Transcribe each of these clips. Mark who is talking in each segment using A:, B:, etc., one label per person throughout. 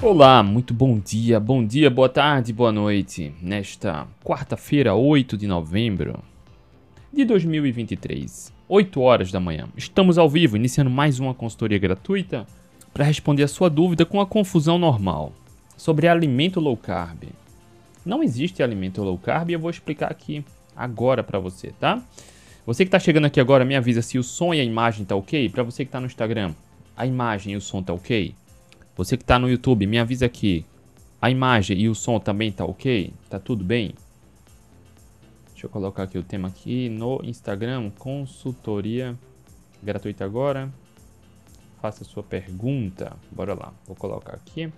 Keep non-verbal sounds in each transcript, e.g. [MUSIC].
A: Olá, muito bom dia, bom dia, boa tarde, boa noite. Nesta quarta-feira, 8 de novembro de 2023, 8 horas da manhã. Estamos ao vivo, iniciando mais uma consultoria gratuita para responder a sua dúvida com a confusão normal sobre alimento low carb. Não existe alimento low carb e eu vou explicar aqui agora para você, tá? Você que está chegando aqui agora, me avisa se o som e a imagem tá ok. Para você que está no Instagram, a imagem e o som tá ok. Você que está no YouTube, me avisa aqui. A imagem e o som também tá ok? Tá tudo bem? Deixa eu colocar aqui o tema aqui no Instagram, consultoria gratuita agora. Faça sua pergunta. Bora lá. Vou colocar aqui.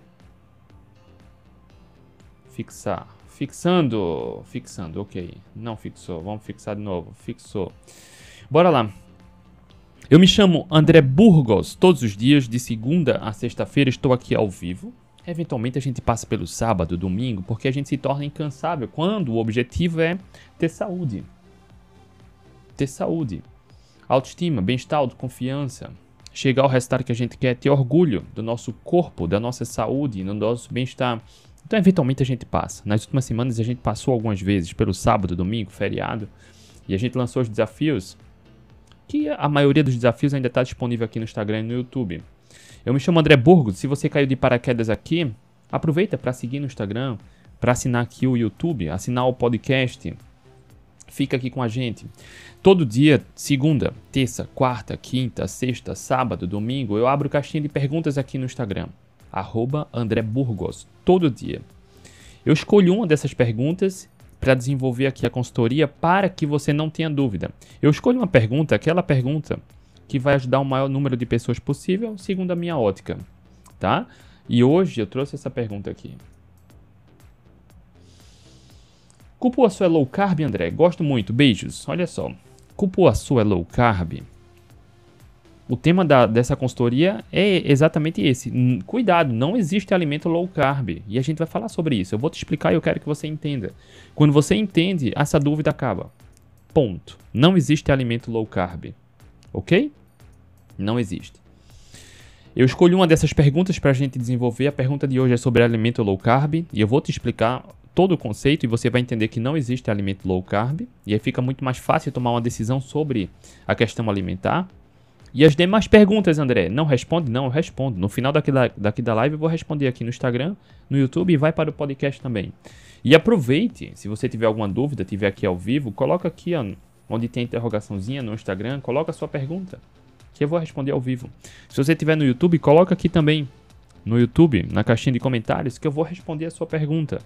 A: Fixar. Fixando. Fixando, ok. Não fixou. Vamos fixar de novo. Fixou. Bora lá. Eu me chamo André Burgos. Todos os dias, de segunda a sexta-feira, estou aqui ao vivo. Eventualmente a gente passa pelo sábado, domingo, porque a gente se torna incansável quando o objetivo é ter saúde. Ter saúde. Autoestima, bem-estar, autoconfiança. Chegar ao resultado que a gente quer, ter orgulho do nosso corpo, da nossa saúde, do nosso bem-estar. Então, eventualmente a gente passa. Nas últimas semanas a gente passou algumas vezes pelo sábado, domingo, feriado, e a gente lançou os desafios que a maioria dos desafios ainda está disponível aqui no Instagram e no YouTube. Eu me chamo André Burgos. Se você caiu de paraquedas aqui, aproveita para seguir no Instagram, para assinar aqui o YouTube, assinar o podcast. Fica aqui com a gente. Todo dia, segunda, terça, quarta, quinta, sexta, sábado, domingo, eu abro caixinha de perguntas aqui no Instagram. Arroba André Burgos. Todo dia. Eu escolho uma dessas perguntas para desenvolver aqui a consultoria para que você não tenha dúvida. Eu escolho uma pergunta, aquela pergunta que vai ajudar o maior número de pessoas possível, segundo a minha ótica, tá? E hoje eu trouxe essa pergunta aqui. Cupuaçu é low carb, André? Gosto muito. Beijos. Olha só. Cupuaçu é low carb? O tema da, dessa consultoria é exatamente esse. Cuidado, não existe alimento low carb. E a gente vai falar sobre isso. Eu vou te explicar e eu quero que você entenda. Quando você entende, essa dúvida acaba. Ponto. Não existe alimento low carb. Ok? Não existe. Eu escolhi uma dessas perguntas para a gente desenvolver. A pergunta de hoje é sobre alimento low carb. E eu vou te explicar todo o conceito e você vai entender que não existe alimento low carb. E aí fica muito mais fácil tomar uma decisão sobre a questão alimentar. E as demais perguntas, André, não responde? Não, eu respondo. No final daqui da, daqui da live eu vou responder aqui no Instagram, no YouTube e vai para o podcast também. E aproveite, se você tiver alguma dúvida, tiver aqui ao vivo, coloca aqui ó, onde tem interrogaçãozinha no Instagram, coloca a sua pergunta, que eu vou responder ao vivo. Se você tiver no YouTube, coloca aqui também, no YouTube, na caixinha de comentários, que eu vou responder a sua pergunta.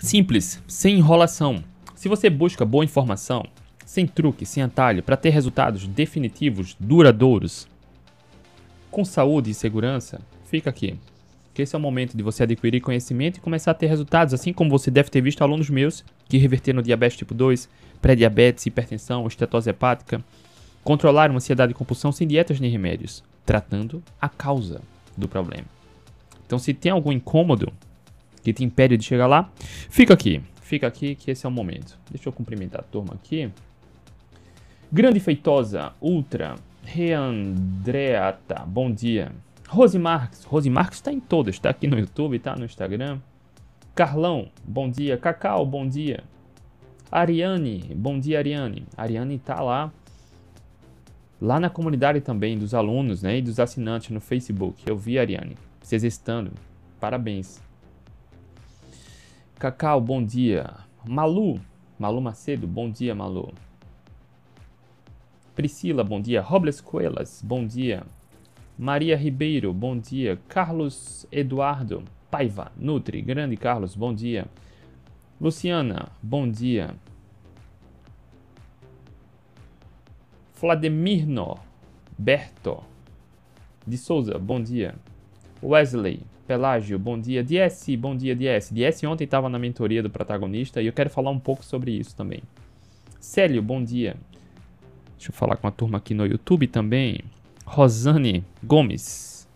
A: Simples, sem enrolação. Se você busca boa informação, sem truque, sem atalho, para ter resultados definitivos, duradouros, com saúde e segurança, fica aqui. Que esse é o momento de você adquirir conhecimento e começar a ter resultados, assim como você deve ter visto alunos meus que reverteram diabetes tipo 2, pré-diabetes, hipertensão, estetose hepática, controlaram ansiedade e compulsão sem dietas nem remédios, tratando a causa do problema. Então, se tem algum incômodo que te impede de chegar lá, fica aqui. Fica aqui que esse é o momento. Deixa eu cumprimentar a turma aqui. Grande Feitosa, Ultra, Reandreata, bom dia. Rose Marques, Rose Marques está em todas, está aqui no YouTube, está no Instagram. Carlão, bom dia. Cacau, bom dia. Ariane, bom dia, Ariane. Ariane está lá, lá na comunidade também dos alunos né, e dos assinantes no Facebook. Eu vi, Ariane, se exercitando. Parabéns. Cacau, bom dia. Malu, Malu Macedo, bom dia, Malu. Priscila, bom dia. Robles Coelas, bom dia. Maria Ribeiro, bom dia. Carlos Eduardo Paiva, Nutri, grande Carlos, bom dia. Luciana, bom dia. Vlademirno Berto de Souza, bom dia. Wesley Pelágio, bom dia. DS, bom dia, DS. DS ontem estava na mentoria do protagonista e eu quero falar um pouco sobre isso também. Célio, bom dia. Deixa eu falar com a turma aqui no YouTube também. Rosane Gomes.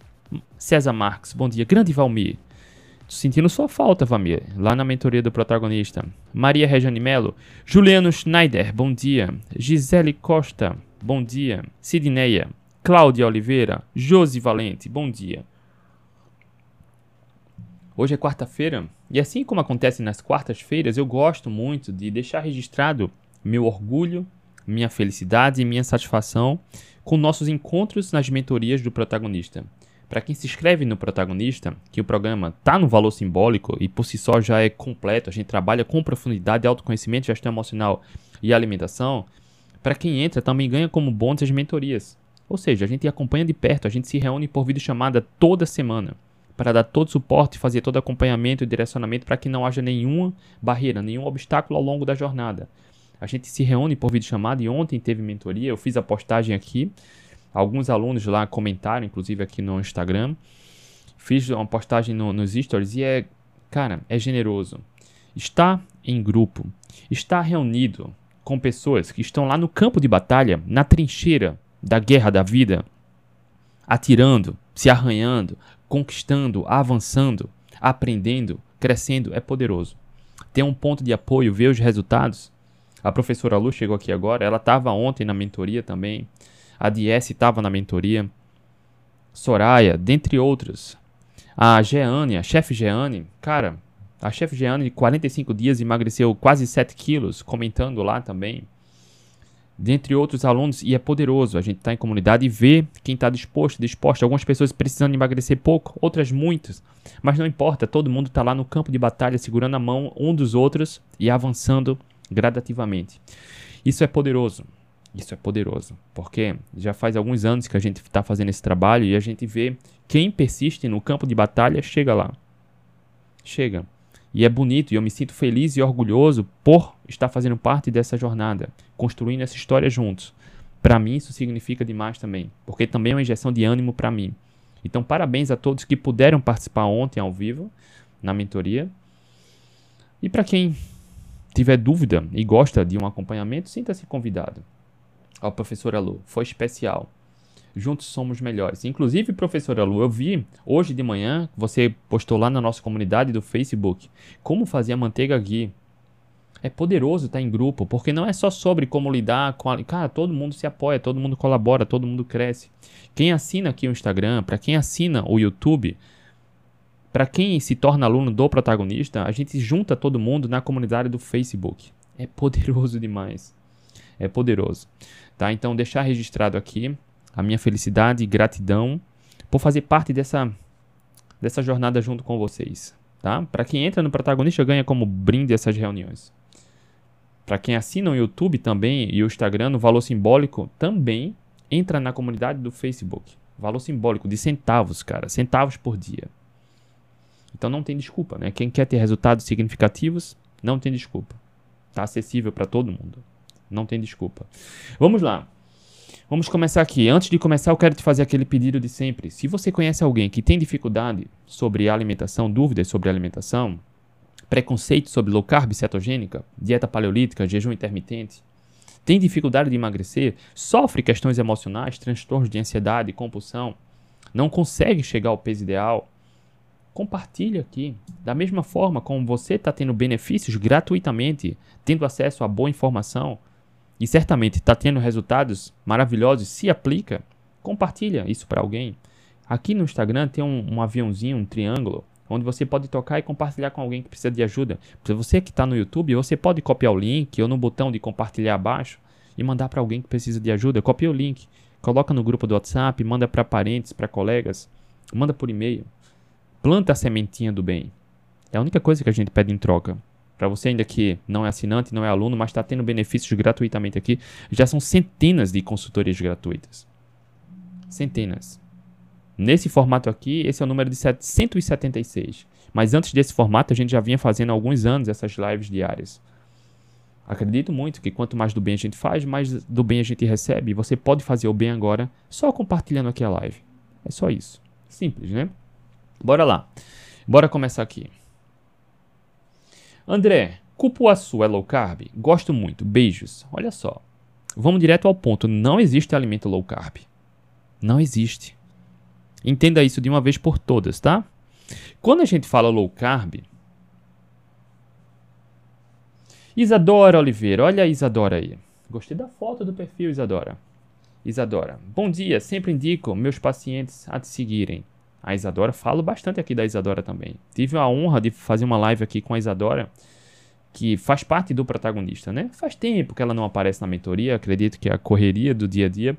A: César Marques, bom dia. Grande Valmir. Tô sentindo sua falta, Valmir, lá na mentoria do protagonista. Maria Regiane Melo. Juliano Schneider, bom dia. Gisele Costa, bom dia. Sidneia. Cláudia Oliveira. Josi Valente, bom dia. Hoje é quarta-feira e assim como acontece nas quartas-feiras, eu gosto muito de deixar registrado meu orgulho, minha felicidade e minha satisfação com nossos encontros nas mentorias do protagonista. Para quem se inscreve no protagonista, que o programa está no valor simbólico e por si só já é completo, a gente trabalha com profundidade, autoconhecimento, gestão emocional e alimentação. Para quem entra, também ganha como bônus as mentorias. Ou seja, a gente acompanha de perto, a gente se reúne por videochamada toda semana para dar todo suporte, fazer todo acompanhamento e direcionamento para que não haja nenhuma barreira, nenhum obstáculo ao longo da jornada. A gente se reúne por vídeo chamada e ontem teve mentoria, eu fiz a postagem aqui. Alguns alunos lá comentaram, inclusive aqui no Instagram. Fiz uma postagem no, nos stories e é, cara, é generoso. Está em grupo, está reunido com pessoas que estão lá no campo de batalha, na trincheira da guerra da vida, atirando, se arranhando, conquistando, avançando, aprendendo, crescendo, é poderoso. Ter um ponto de apoio, ver os resultados. A professora Lu chegou aqui agora, ela estava ontem na mentoria também. A DS estava na mentoria. Soraya, dentre outros. A Jeane, a chefe Jeane, cara, a chefe Jeane de 45 dias emagreceu quase 7 quilos, comentando lá também dentre outros alunos, e é poderoso. A gente está em comunidade e vê quem está disposto, disposto. Algumas pessoas precisando emagrecer pouco, outras muitas. Mas não importa, todo mundo está lá no campo de batalha, segurando a mão um dos outros e avançando gradativamente. Isso é poderoso. Isso é poderoso, porque já faz alguns anos que a gente está fazendo esse trabalho e a gente vê quem persiste no campo de batalha chega lá. Chega. E é bonito e eu me sinto feliz e orgulhoso por estar fazendo parte dessa jornada, construindo essa história juntos. Para mim isso significa demais também, porque também é uma injeção de ânimo para mim. Então, parabéns a todos que puderam participar ontem ao vivo na mentoria. E para quem tiver dúvida e gosta de um acompanhamento, sinta-se convidado. Ao professor Alu, foi especial. Juntos somos melhores. Inclusive, professora Lu, eu vi hoje de manhã, você postou lá na nossa comunidade do Facebook, como fazer a manteiga ghee. É poderoso estar em grupo, porque não é só sobre como lidar com a... Cara, todo mundo se apoia, todo mundo colabora, todo mundo cresce. Quem assina aqui o Instagram, para quem assina o YouTube, para quem se torna aluno do protagonista, a gente junta todo mundo na comunidade do Facebook. É poderoso demais. É poderoso. Tá? Então, deixar registrado aqui a minha felicidade e gratidão por fazer parte dessa, dessa jornada junto com vocês. Tá? Para quem entra no protagonista, ganha como brinde essas reuniões. Para quem assina o YouTube também e o Instagram, no valor simbólico, também entra na comunidade do Facebook. Valor simbólico de centavos, cara. Centavos por dia. Então não tem desculpa, né? Quem quer ter resultados significativos, não tem desculpa. Está acessível para todo mundo. Não tem desculpa. Vamos lá. Vamos começar aqui. Antes de começar, eu quero te fazer aquele pedido de sempre. Se você conhece alguém que tem dificuldade sobre alimentação, dúvidas sobre alimentação, preconceito sobre low carb cetogênica, dieta paleolítica, jejum intermitente, tem dificuldade de emagrecer, sofre questões emocionais, transtornos de ansiedade, compulsão, não consegue chegar ao peso ideal, compartilhe aqui. Da mesma forma como você está tendo benefícios gratuitamente, tendo acesso a boa informação, e certamente está tendo resultados maravilhosos, se aplica, compartilha isso para alguém. Aqui no Instagram tem um, um, aviãozinho, um triângulo, onde você pode tocar e compartilhar com alguém que precisa de ajuda. Se você que está no YouTube, você pode copiar o link ou no botão de compartilhar abaixo e mandar para alguém que precisa de ajuda. Copia o link, coloca no grupo do WhatsApp, manda para parentes, para colegas, manda por e-mail. Planta a sementinha do bem. É a única coisa que a gente pede em troca. Para você ainda que não é assinante, não é aluno, mas está tendo benefícios gratuitamente aqui, já são centenas de consultorias gratuitas. Centenas. Nesse formato aqui, esse é o número de 176. Mas antes desse formato, a gente já vinha fazendo há alguns anos essas lives diárias. Acredito muito que quanto mais do bem a gente faz, mais do bem a gente recebe. Você pode fazer o bem agora só compartilhando aqui a live. É só isso. Simples, né? Bora lá. Bora começar aqui. André, cupuaçu é low carb? Gosto muito. Beijos. Olha só. Vamos direto ao ponto. Não existe alimento low carb. Não existe. Entenda isso de uma vez por todas, tá? Quando a gente fala low carb. Isadora Oliveira, olha a Isadora aí. Gostei da foto do perfil, Isadora. Isadora, bom dia. Sempre indico meus pacientes a te seguirem. A Isadora, falo bastante aqui da Isadora também. Tive a honra de fazer uma live aqui com a Isadora, que faz parte do protagonista, né? Faz tempo que ela não aparece na mentoria, acredito que é a correria do dia a dia.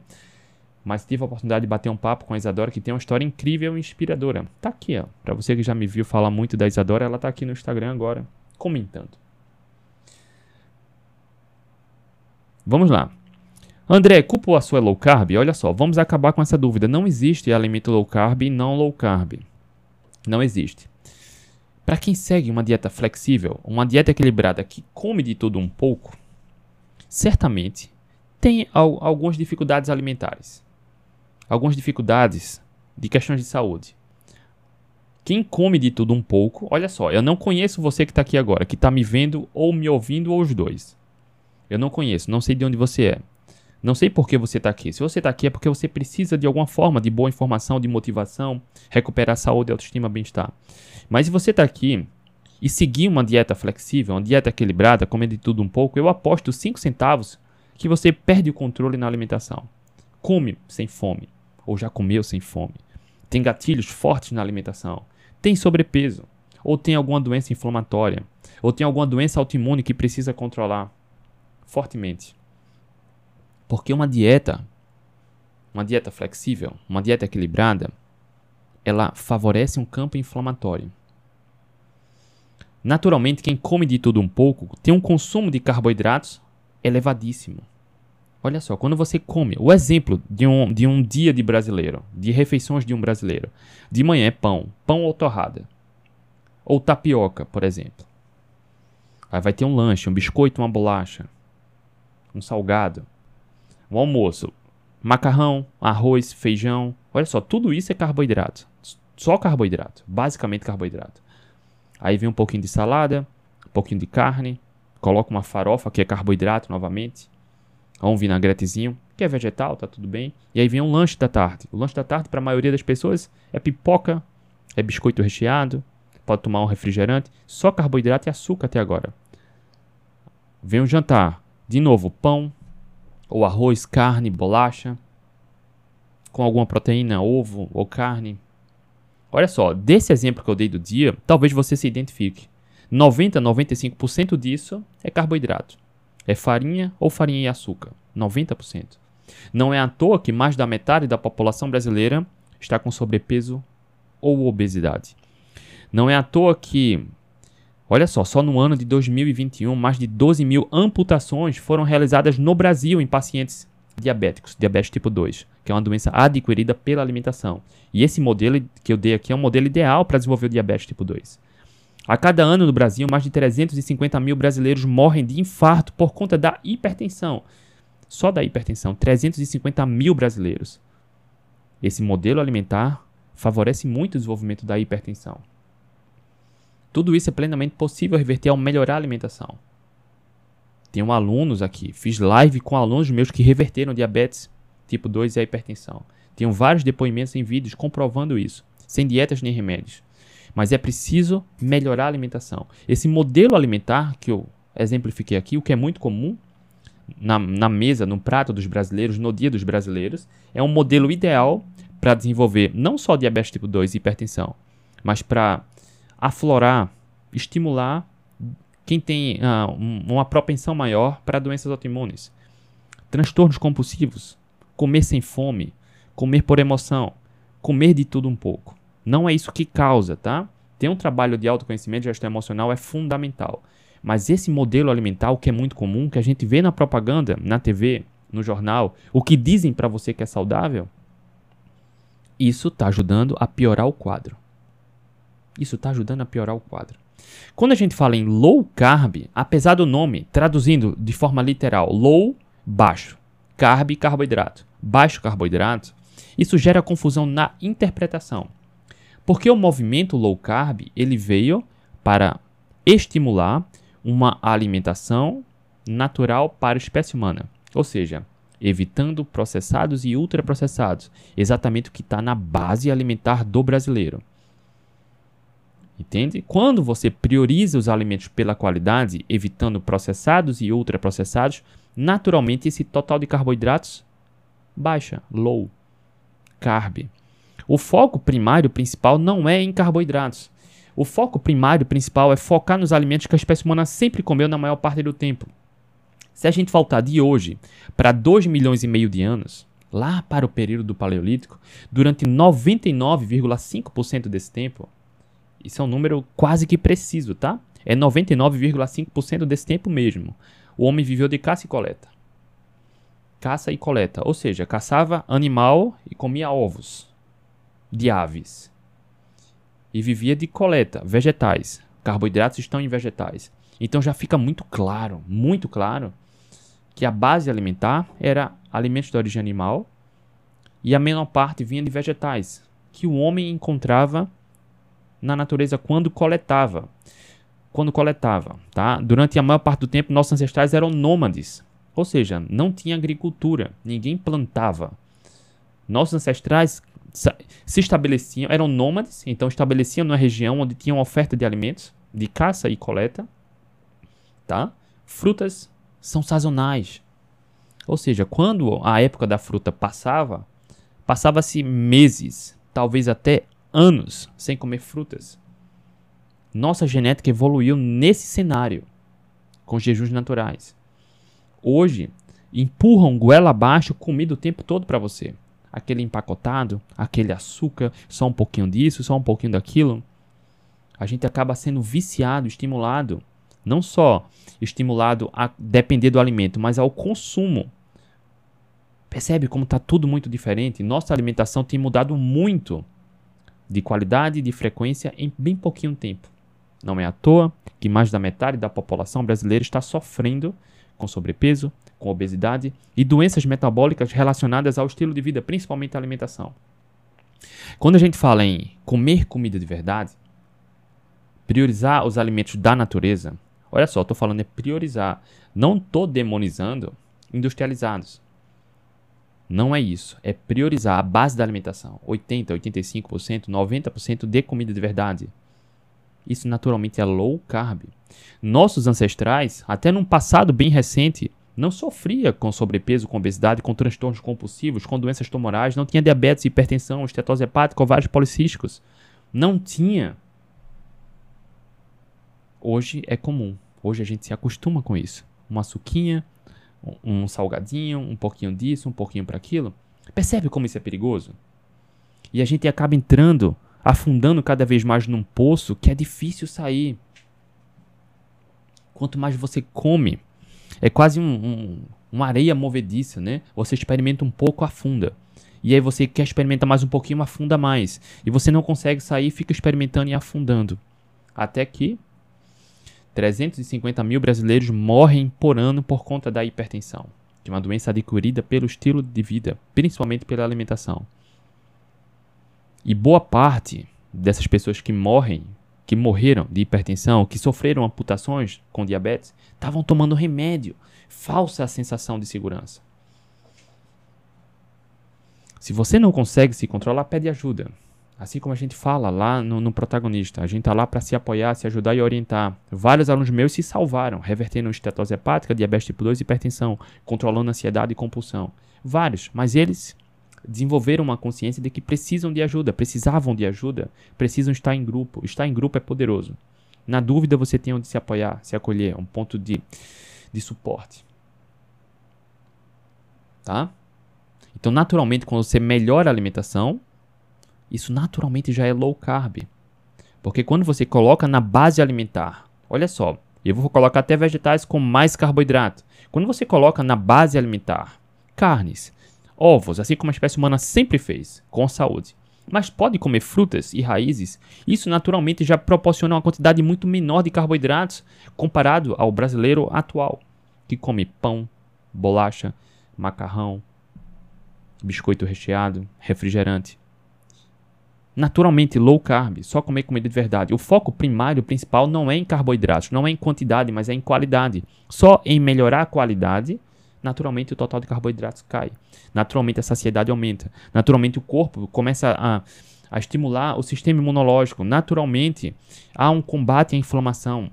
A: Mas tive a oportunidade de bater um papo com a Isadora, que tem uma história incrível e inspiradora. Tá aqui, ó. Pra você que já me viu falar muito da Isadora, ela tá aqui no Instagram agora, comentando. Vamos lá. André, culpa a sua low carb? Olha só, vamos acabar com essa dúvida. Não existe alimento low carb e não low carb. Não existe. Para quem segue uma dieta flexível, uma dieta equilibrada que come de tudo um pouco, certamente tem al algumas dificuldades alimentares. Algumas dificuldades de questões de saúde. Quem come de tudo um pouco, olha só, eu não conheço você que está aqui agora, que está me vendo ou me ouvindo ou os dois. Eu não conheço, não sei de onde você é. Não sei por que você está aqui. Se você está aqui é porque você precisa de alguma forma de boa informação, de motivação, recuperar saúde, autoestima, bem-estar. Mas se você está aqui e seguir uma dieta flexível, uma dieta equilibrada, comendo de tudo um pouco, eu aposto 5 centavos que você perde o controle na alimentação. Come sem fome, ou já comeu sem fome. Tem gatilhos fortes na alimentação. Tem sobrepeso, ou tem alguma doença inflamatória, ou tem alguma doença autoimune que precisa controlar fortemente. Porque uma dieta, uma dieta flexível, uma dieta equilibrada, ela favorece um campo inflamatório. Naturalmente, quem come de tudo um pouco tem um consumo de carboidratos elevadíssimo. Olha só, quando você come, o exemplo de um, de um dia de brasileiro, de refeições de um brasileiro. De manhã é pão, pão ou torrada. Ou tapioca, por exemplo. Aí vai ter um lanche, um biscoito, uma bolacha, um salgado. Um almoço, macarrão, arroz, feijão. Olha só, tudo isso é carboidrato. Só carboidrato, basicamente carboidrato. Aí vem um pouquinho de salada, um pouquinho de carne, coloca uma farofa, que é carboidrato novamente, ou um vinagretezinho, que é vegetal, tá tudo bem. E aí vem um lanche da tarde. O lanche da tarde, para a maioria das pessoas, é pipoca, é biscoito recheado, pode tomar um refrigerante, só carboidrato e açúcar até agora. Vem um jantar, de novo, pão, ou arroz, carne, bolacha, com alguma proteína, ovo ou carne. Olha só, desse exemplo que eu dei do dia, talvez você se identifique. 90 95% disso é carboidrato. É farinha ou farinha e açúcar. 90%. Não é à toa que mais da metade da população brasileira está com sobrepeso ou obesidade. Não é à toa que Olha só, só no ano de 2021, mais de 12 mil amputações foram realizadas no Brasil em pacientes diabéticos, diabetes tipo 2, que é uma doença adquirida pela alimentação. E esse modelo que eu dei aqui é um modelo ideal para desenvolver o diabetes tipo 2. A cada ano no Brasil, mais de 350 mil brasileiros morrem de infarto por conta da hipertensão. Só da hipertensão, 350 mil brasileiros. Esse modelo alimentar favorece muito o desenvolvimento da hipertensão. Tudo isso é plenamente possível reverter ao melhorar a alimentação. Tenho alunos aqui, fiz live com alunos meus que reverteram diabetes tipo 2 e a hipertensão. Tenho vários depoimentos em vídeos comprovando isso, sem dietas nem remédios. Mas é preciso melhorar a alimentação. Esse modelo alimentar que eu exemplifiquei aqui, o que é muito comum na, na mesa, no prato dos brasileiros, no dia dos brasileiros, é um modelo ideal para desenvolver não só diabetes tipo 2 e hipertensão, mas para aflorar, estimular quem tem uh, uma propensão maior para doenças autoimunes. Transtornos compulsivos, comer sem fome, comer por emoção, comer de tudo um pouco. Não é isso que causa, tá? Ter um trabalho de autoconhecimento e gestão emocional é fundamental. Mas esse modelo alimentar, que é muito comum, que a gente vê na propaganda, na TV, no jornal, o que dizem para você que é saudável, isso está ajudando a piorar o quadro. Isso está ajudando a piorar o quadro. Quando a gente fala em low carb, apesar do nome, traduzindo de forma literal, low, baixo, carb, carboidrato, baixo carboidrato, isso gera confusão na interpretação. Porque o movimento low carb, ele veio para estimular uma alimentação natural para a espécie humana. Ou seja, evitando processados e ultraprocessados, exatamente o que está na base alimentar do brasileiro. Entende? Quando você prioriza os alimentos pela qualidade, evitando processados e ultraprocessados, naturalmente esse total de carboidratos baixa, low carb. O foco primário principal não é em carboidratos. O foco primário principal é focar nos alimentos que a espécie humana sempre comeu na maior parte do tempo. Se a gente voltar de hoje para 2 milhões e meio de anos, lá para o período do Paleolítico, durante 99,5% desse tempo, isso é um número quase que preciso, tá? É 99,5% desse tempo mesmo. O homem viveu de caça e coleta. Caça e coleta, ou seja, caçava animal e comia ovos de aves. E vivia de coleta, vegetais. Carboidratos estão em vegetais. Então já fica muito claro, muito claro, que a base alimentar era alimentos de origem animal e a menor parte vinha de vegetais, que o homem encontrava na natureza quando coletava. Quando coletava, tá? Durante a maior parte do tempo, nossos ancestrais eram nômades, ou seja, não tinha agricultura, ninguém plantava. Nossos ancestrais se estabeleciam, eram nômades, então estabeleciam numa região onde tinham oferta de alimentos, de caça e coleta, tá? Frutas são sazonais. Ou seja, quando a época da fruta passava, passava-se meses, talvez até anos sem comer frutas. Nossa genética evoluiu nesse cenário, com jejuns naturais. Hoje, empurram goela abaixo comida o tempo todo para você. Aquele empacotado, aquele açúcar, só um pouquinho disso, só um pouquinho daquilo. A gente acaba sendo viciado, estimulado, não só estimulado a depender do alimento, mas ao consumo. Percebe como está tudo muito diferente? Nossa alimentação tem mudado muito de qualidade e de frequência em bem pouquinho tempo. Não é à toa que mais da metade da população brasileira está sofrendo com sobrepeso, com obesidade e doenças metabólicas relacionadas ao estilo de vida, principalmente a alimentação. Quando a gente fala em comer comida de verdade, priorizar os alimentos da natureza, olha só, estou falando é priorizar, não estou demonizando industrializados. Não é isso. É priorizar a base da alimentação. 80, 85%, 90% de comida de verdade. Isso naturalmente é low carb. Nossos ancestrais, até num passado bem recente, não sofria com sobrepeso, com obesidade, com transtornos compulsivos, com doenças tumorais, não tinha diabetes, hipertensão, estetose hepática, ovários policísticos. Não tinha. Hoje é comum. Hoje a gente se acostuma com isso. Uma suquinha, um salgadinho, um pouquinho disso, um pouquinho para aquilo. Percebe como isso é perigoso? E a gente acaba entrando, afundando cada vez mais num poço que é difícil sair. Quanto mais você come, é quase um, um, uma areia movediça, né? Você experimenta um pouco, afunda. E aí você quer experimentar mais um pouquinho, afunda mais. E você não consegue sair, fica experimentando e afundando. Até que 350 mil brasileiros morrem por ano por conta da hipertensão, de uma doença adquirida pelo estilo de vida, principalmente pela alimentação. E boa parte dessas pessoas que morrem, que morreram de hipertensão, que sofreram amputações com diabetes, estavam tomando remédio. Falsa sensação de segurança. Se você não consegue se controlar, pede ajuda. Assim como a gente fala lá no, no protagonista, a gente está lá para se apoiar, se ajudar e orientar. Vários alunos meus se salvaram, revertendo estetose hepática, diabetes tipo 2 e hipertensão, controlando ansiedade e compulsão. Vários, mas eles desenvolveram uma consciência de que precisam de ajuda, precisavam de ajuda, precisam estar em grupo. Estar em grupo é poderoso. Na dúvida, você tem onde se apoiar, se acolher, um ponto de, de suporte. Tá? Então, naturalmente, quando você melhora a alimentação, isso naturalmente já é low carb. Porque quando você coloca na base alimentar, olha só, eu vou colocar até vegetais com mais carboidrato. Quando você coloca na base alimentar carnes, ovos, assim como a espécie humana sempre fez, com saúde, mas pode comer frutas e raízes, isso naturalmente já proporciona uma quantidade muito menor de carboidratos comparado ao brasileiro atual, que come pão, bolacha, macarrão, biscoito recheado, refrigerante naturalmente low carb, só comer comida de verdade. O foco primário, principal, não é em carboidratos, não é em quantidade, mas é em qualidade. Só em melhorar a qualidade, naturalmente o total de carboidratos cai. Naturalmente a saciedade aumenta. Naturalmente o corpo começa a, a estimular o sistema imunológico. Naturalmente há um combate à inflamação.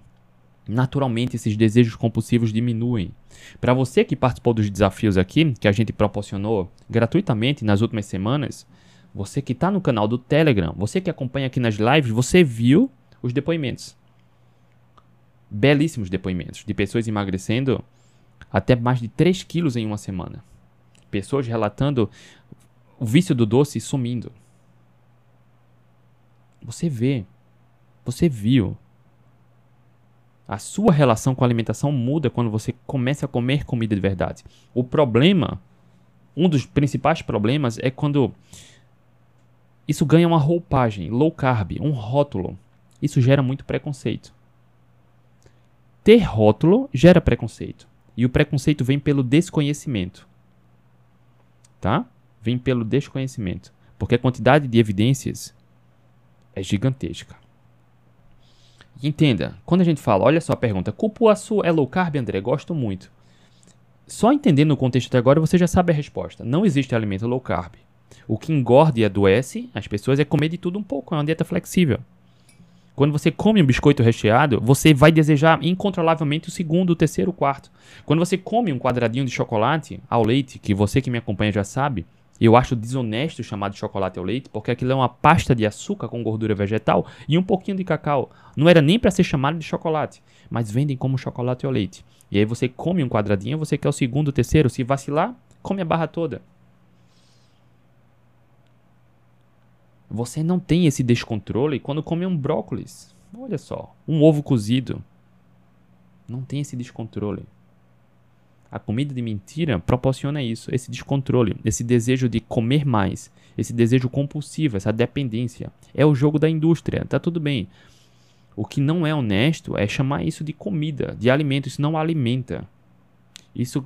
A: Naturalmente esses desejos compulsivos diminuem. Para você que participou dos desafios aqui, que a gente proporcionou gratuitamente nas últimas semanas, Você que está no canal do Telegram, você que acompanha aqui nas lives, você viu os depoimentos. Belíssimos depoimentos de pessoas emagrecendo até mais de 3 quilos em uma semana. Pessoas relatando o vício do doce sumindo. Você vê, você viu. A sua relação com a alimentação muda quando você começa a comer comida de verdade. O problema, um dos principais problemas é quando isso ganha uma roupagem, low carb, um rótulo. Isso gera muito preconceito. Ter rótulo gera preconceito. E o preconceito vem pelo desconhecimento. Tá? Vem pelo desconhecimento. Porque a quantidade de evidências é gigantesca. Entenda, quando a gente fala, olha só a pergunta, cupuaçu é low carb, André? Gosto muito. Só entendendo o contexto até agora, você já sabe a resposta. Não existe alimento low carb. O que engorda e adoece as pessoas é comer de tudo um pouco, é uma dieta flexível. Quando você come um biscoito recheado, você vai desejar incontrolavelmente o segundo, o terceiro, o quarto. Quando você come um quadradinho de chocolate ao leite, que você que me acompanha já sabe, eu acho desonesto chamar de chocolate ao leite, porque aquilo é uma pasta de açúcar com gordura vegetal e um pouquinho de cacau. Não era nem para ser chamado de chocolate, mas vendem como chocolate ao leite. E aí você come um quadradinho, você quer o segundo, o terceiro, se vacilar, come a barra toda. Você não tem esse descontrole quando come um brócolis. Olha só, um ovo cozido. Não tem esse descontrole. A comida de mentira proporciona isso, esse descontrole, esse desejo de comer mais, esse desejo compulsivo, essa dependência. É o jogo da indústria, tá tudo bem. O que não é honesto é chamar isso de comida, de alimento, isso não alimenta. Isso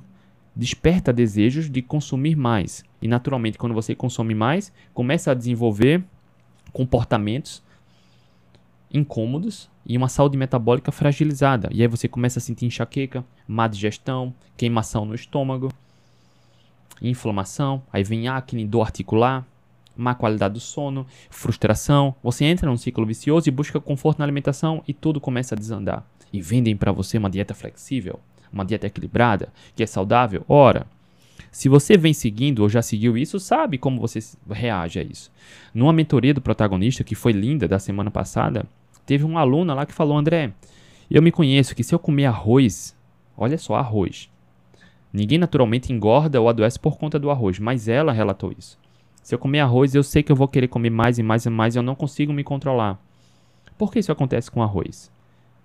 A: desperta desejos de consumir mais. E naturalmente, quando você consome mais, começa a desenvolver comportamentos incômodos e uma saúde metabólica fragilizada. E aí você começa a sentir enxaqueca, má digestão, queimação no estômago, inflamação, aí vem acne, dor articular, má qualidade do sono, frustração. Você entra num ciclo vicioso e busca conforto na alimentação e tudo começa a desandar. E vendem para você uma dieta flexível, uma dieta equilibrada, que é saudável. Ora, se você vem seguindo ou já seguiu isso, sabe como você reage a isso. Numa mentoria do protagonista, que foi linda da semana passada, teve uma aluna lá que falou: André, eu me conheço que se eu comer arroz, olha só, arroz. Ninguém naturalmente engorda ou adoece por conta do arroz, mas ela relatou isso. Se eu comer arroz, eu sei que eu vou querer comer mais e mais e mais e eu não consigo me controlar. Por que isso acontece com arroz?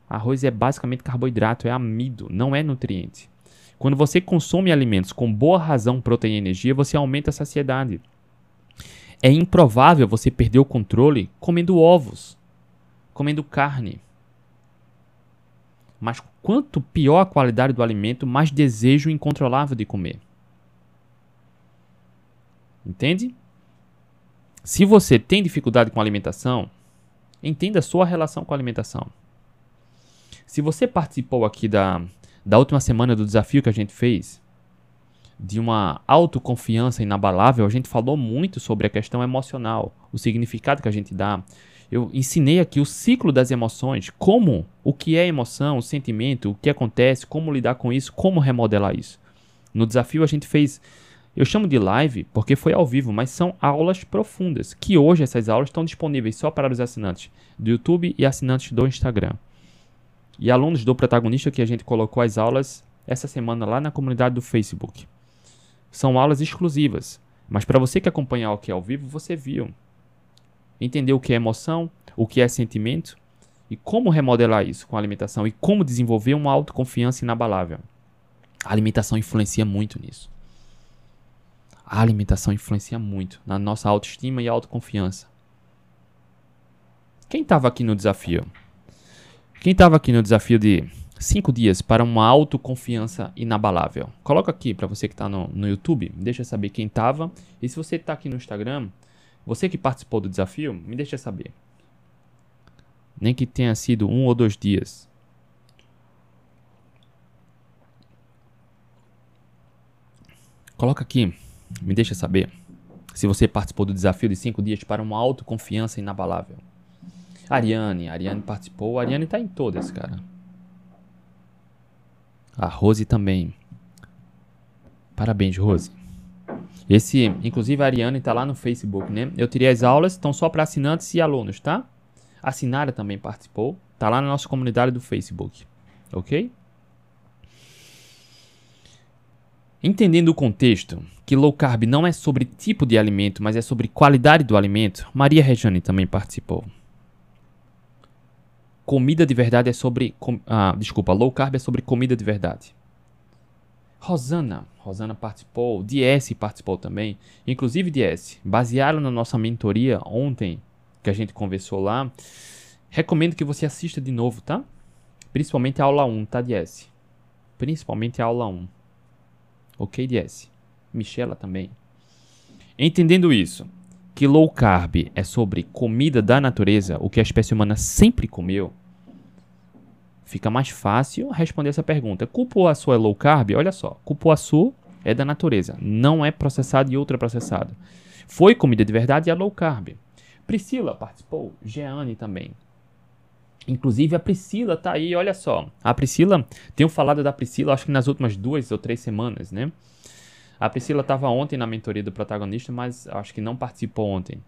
A: Arroz é basicamente carboidrato, é amido, não é nutriente. Quando você consome alimentos com boa razão, proteína e energia, você aumenta a saciedade. É improvável você perder o controle comendo ovos, comendo carne. Mas quanto pior a qualidade do alimento, mais desejo incontrolável de comer. Entende? Se você tem dificuldade com alimentação, entenda a sua relação com a alimentação. Se você participou aqui da da última semana do desafio que a gente fez, de uma autoconfiança inabalável, a gente falou muito sobre a questão emocional, o significado que a gente dá. Eu ensinei aqui o ciclo das emoções, como, o que é emoção, o sentimento, o que acontece, como lidar com isso, como remodelar isso. No desafio a gente fez, eu chamo de live porque foi ao vivo, mas são aulas profundas, que hoje essas aulas estão disponíveis só para os assinantes do YouTube e assinantes do Instagram e alunos do protagonista que a gente colocou as aulas essa semana lá na comunidade do Facebook. São aulas exclusivas, mas para você que acompanhar o que é ao vivo, você viu. Entendeu o que é emoção, o que é sentimento e como remodelar isso com a alimentação e como desenvolver uma autoconfiança inabalável. A alimentação influencia muito nisso. A alimentação influencia muito na nossa autoestima e autoconfiança. Quem estava aqui no desafio? Quem estava aqui no desafio de 5 dias para uma autoconfiança inabalável? Coloca aqui para você que está no, no YouTube, deixa saber quem estava. E se você está aqui no Instagram, você que participou do desafio, me deixa saber. Nem que tenha sido um ou dois dias. Coloca aqui, me deixa saber se você participou do desafio de 5 dias para uma autoconfiança inabalável. Ariane, Ariane participou. A Ariane tá em todas, cara. A Rose também. Parabéns, Rose. Esse, inclusive a Ariane está lá no Facebook, né? Eu tirei as aulas, estão só para assinantes e alunos, tá? A Sinara também participou, tá lá na nossa comunidade do Facebook, ok? Entendendo o contexto, que low carb não é sobre tipo de alimento, mas é sobre qualidade do alimento, Maria Rejane também participou. Comida de verdade é sobre. Com, ah, desculpa, low carb é sobre comida de verdade. Rosana, Rosana participou, DS participou também. Inclusive, DS, basearam na nossa mentoria ontem, que a gente conversou lá. Recomendo que você assista de novo, tá? Principalmente a aula 1, tá, DS? Principalmente a aula 1. Ok, DS? Michela também. Entendendo isso, que low carb é sobre comida da natureza, o que a espécie humana sempre comeu, fica mais fácil responder essa pergunta. Cupuaçu é low carb? Olha só, cupuaçu é da natureza, não é processado e ultraprocessado. Foi comida de verdade e é low carb. Priscila participou, Jeane também. Inclusive a Priscila tá aí, olha só. A Priscila, tenho falado da Priscila, acho que nas últimas duas ou três semanas, né? A Priscila estava ontem na mentoria do protagonista, mas acho que não participou ontem.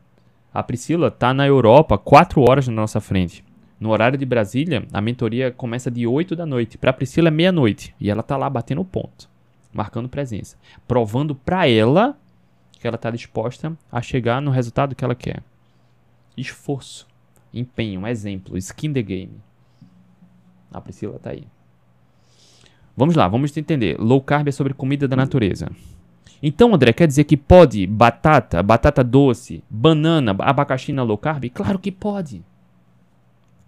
A: A Priscila tá na Europa, quatro horas na nossa frente. No horário de Brasília, a mentoria começa de 8 da noite. Para Priscila é meia-noite. E ela tá lá batendo ponto, marcando presença, provando para ela que ela está disposta a chegar no resultado que ela quer. Esforço empenho, exemplo, skin the game. A Priscila tá aí. Vamos lá, vamos entender. Low carb é sobre comida da natureza. Então, André, quer dizer que pode batata, batata doce, banana, abacaxi na low carb? Claro que pode.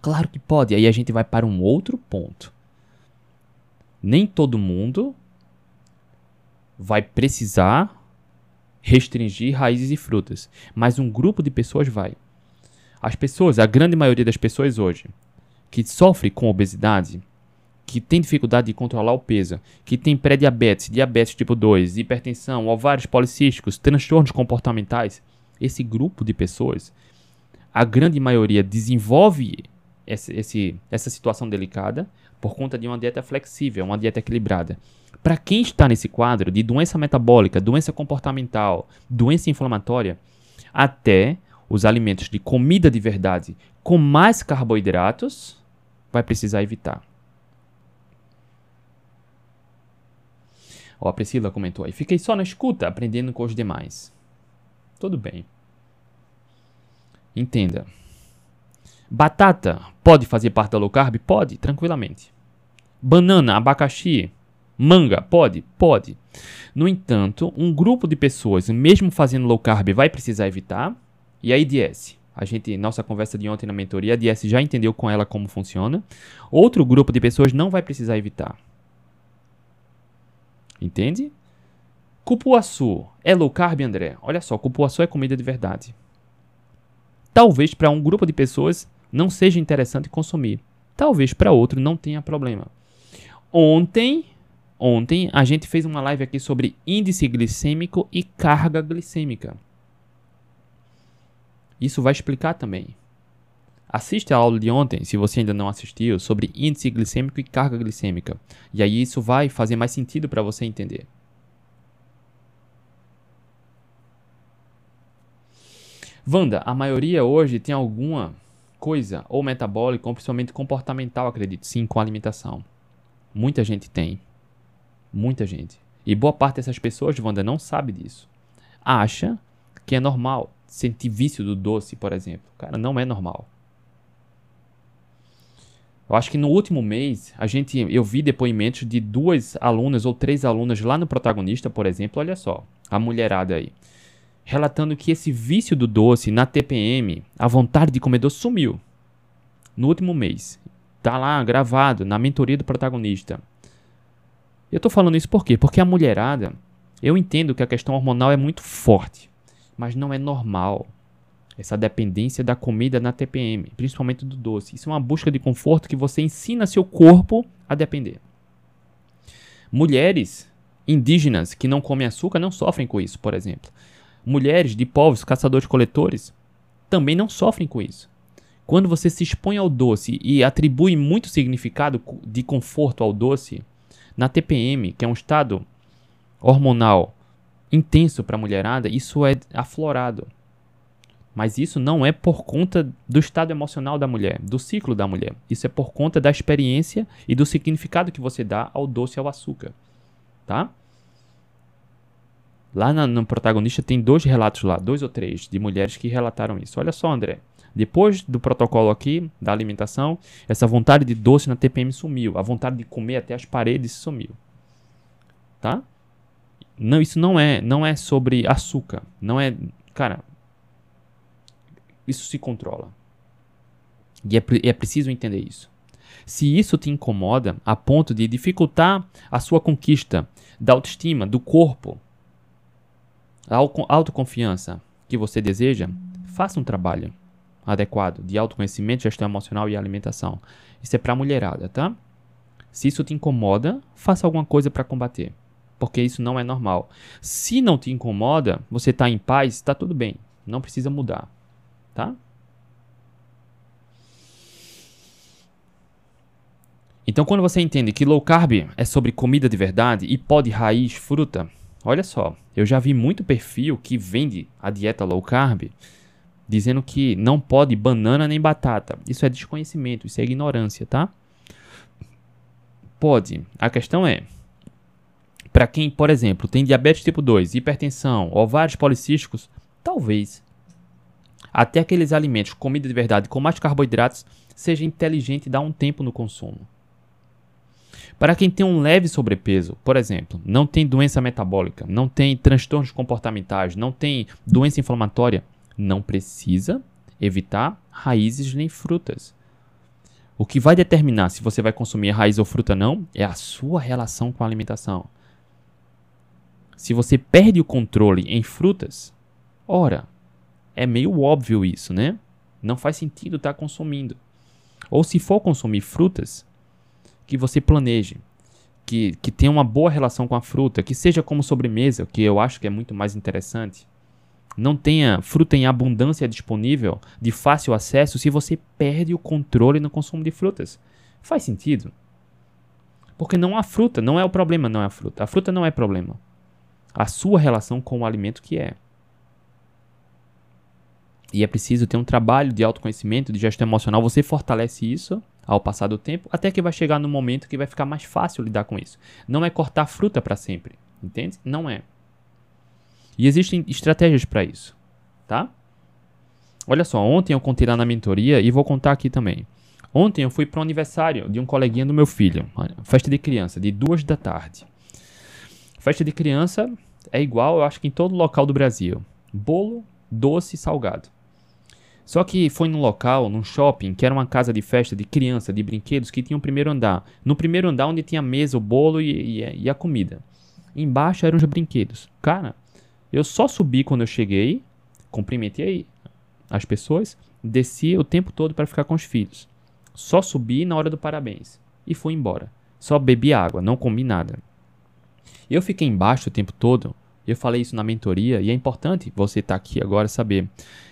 A: Claro que pode. Aí a gente vai para um outro ponto. Nem todo mundo vai precisar restringir raízes e frutas, mas um grupo de pessoas vai. As pessoas, a grande maioria das pessoas hoje, que sofre com obesidade, que tem dificuldade de controlar o peso, que tem pré-diabetes, diabetes tipo 2, hipertensão, ovários policísticos, transtornos comportamentais, esse grupo de pessoas, a grande maioria desenvolve esse, esse, essa situação delicada por conta de uma dieta flexível, uma dieta equilibrada. Para quem está nesse quadro de doença metabólica, doença comportamental, doença inflamatória, até os alimentos de comida de verdade com mais carboidratos, vai precisar evitar. Ó, a Priscila comentou aí. Fiquei só na escuta, aprendendo com os demais. Tudo bem. Entenda. Batata pode fazer parte da low carb? Pode, tranquilamente. Banana, abacaxi, manga, pode? Pode. No entanto, um grupo de pessoas, mesmo fazendo low carb, vai precisar evitar e a IDS? A gente, nossa conversa de ontem na mentoria, a IDS já entendeu com ela como funciona. Outro grupo de pessoas não vai precisar evitar. Entende? Cupuaçu é low carb, André? Olha só, cupuaçu é comida de verdade. Talvez para um grupo de pessoas não seja interessante consumir. Talvez para outro não tenha problema. Ontem, ontem a gente fez uma live aqui sobre índice glicêmico e carga glicêmica. Isso vai explicar também. Assiste a aula de ontem, se você ainda não assistiu, sobre índice glicêmico e carga glicêmica. E aí isso vai fazer mais sentido para você entender. Wanda, a maioria hoje tem alguma coisa, ou metabólica, ou principalmente comportamental, acredito, sim, com alimentação. Muita gente tem. Muita gente. E boa parte dessas pessoas, Wanda, não sabe disso. Acha que é normal sentir vício do doce, por exemplo. Cara, não é normal. Eu acho que no último mês, a gente, eu vi depoimentos de duas alunas ou três alunas lá no protagonista, por exemplo, olha só, a mulherada aí, relatando que esse vício do doce na TPM, a vontade de comer doce sumiu no último mês. Tá lá gravado na mentoria do protagonista. Eu tô falando isso por quê? Porque a mulherada, eu entendo que a questão hormonal é muito forte mas não é normal essa dependência da comida na TPM, principalmente do doce. Isso é uma busca de conforto que você ensina seu corpo a depender. Mulheres indígenas que não comem açúcar não sofrem com isso, por exemplo. Mulheres de povos caçadores-coletores também não sofrem com isso. Quando você se expõe ao doce e atribui muito significado de conforto ao doce, na TPM, que é um estado hormonal intenso para a mulherada, isso é aflorado. Mas isso não é por conta do estado emocional da mulher, do ciclo da mulher. Isso é por conta da experiência e do significado que você dá ao doce e ao açúcar. Tá? Lá na, no protagonista tem dois relatos lá, dois ou três, de mulheres que relataram isso. Olha só, André. Depois do protocolo aqui, da alimentação, essa vontade de doce na TPM sumiu. A vontade de comer até as paredes sumiu. Tá? Não, isso não é, não é sobre açúcar. Não é, cara, isso se controla. E é, é preciso entender isso. Se isso te incomoda a ponto de dificultar a sua conquista da autoestima, do corpo, a autoconfiança que você deseja, faça um trabalho adequado de autoconhecimento, gestão emocional e alimentação. Isso é para mulherada, tá? Se isso te incomoda, faça alguma coisa para combater, porque isso não é normal. Se não te incomoda, você está em paz, está tudo bem, não precisa mudar tá? Então, quando você entende que low carb é sobre comida de verdade e pode raiz, fruta, olha só, eu já vi muito perfil que vende a dieta low carb dizendo que não pode banana nem batata. Isso é desconhecimento, isso é ignorância, tá? Pode. A questão é, para quem, por exemplo, tem diabetes tipo 2, hipertensão, ovários policísticos, talvez até aqueles alimentos, comida de verdade com mais carboidratos, seja inteligente dar um tempo no consumo. Para quem tem um leve sobrepeso, por exemplo, não tem doença metabólica, não tem transtornos comportamentais, não tem doença inflamatória, não precisa evitar raízes nem frutas. O que vai determinar se você vai consumir raiz ou fruta não é a sua relação com a alimentação. Se você perde o controle em frutas, ora, é meio óbvio isso, né? Não faz sentido estar tá consumindo. Ou se for consumir frutas, que você planeje, que, que tenha uma boa relação com a fruta, que seja como sobremesa, que eu acho que é muito mais interessante. Não tenha fruta em abundância disponível, de fácil acesso, se você perde o controle no consumo de frutas. Faz sentido? Porque não há fruta, não é o problema, não é a fruta. A fruta não é problema. A sua relação com o alimento que é. E é preciso ter um trabalho de autoconhecimento, de gestão emocional. Você fortalece isso ao passar do tempo, até que vai chegar no momento que vai ficar mais fácil lidar com isso. Não é cortar fruta para sempre, entende? Não é. E existem estratégias para isso, tá? Olha só, ontem eu contei lá na mentoria e vou contar aqui também. Ontem eu fui para o aniversário de um coleguinha do meu filho, festa de criança, de duas da tarde. Festa de criança é igual, eu acho que em todo local do Brasil. Bolo, doce e salgado. Só que foi num local, num shopping, que era uma casa de festa de criança, de brinquedos, que tinha um primeiro andar. No primeiro andar, onde tinha a mesa, o bolo e, e, e a comida. Embaixo eram os brinquedos. Cara, eu só subi quando eu cheguei, cumprimentei as pessoas, desci o tempo todo para ficar com os filhos. Só subi na hora do parabéns e fui embora. Só bebi água, não comi nada. Eu fiquei embaixo o tempo todo. Eu falei isso na mentoria e é importante você estar tá aqui agora saber.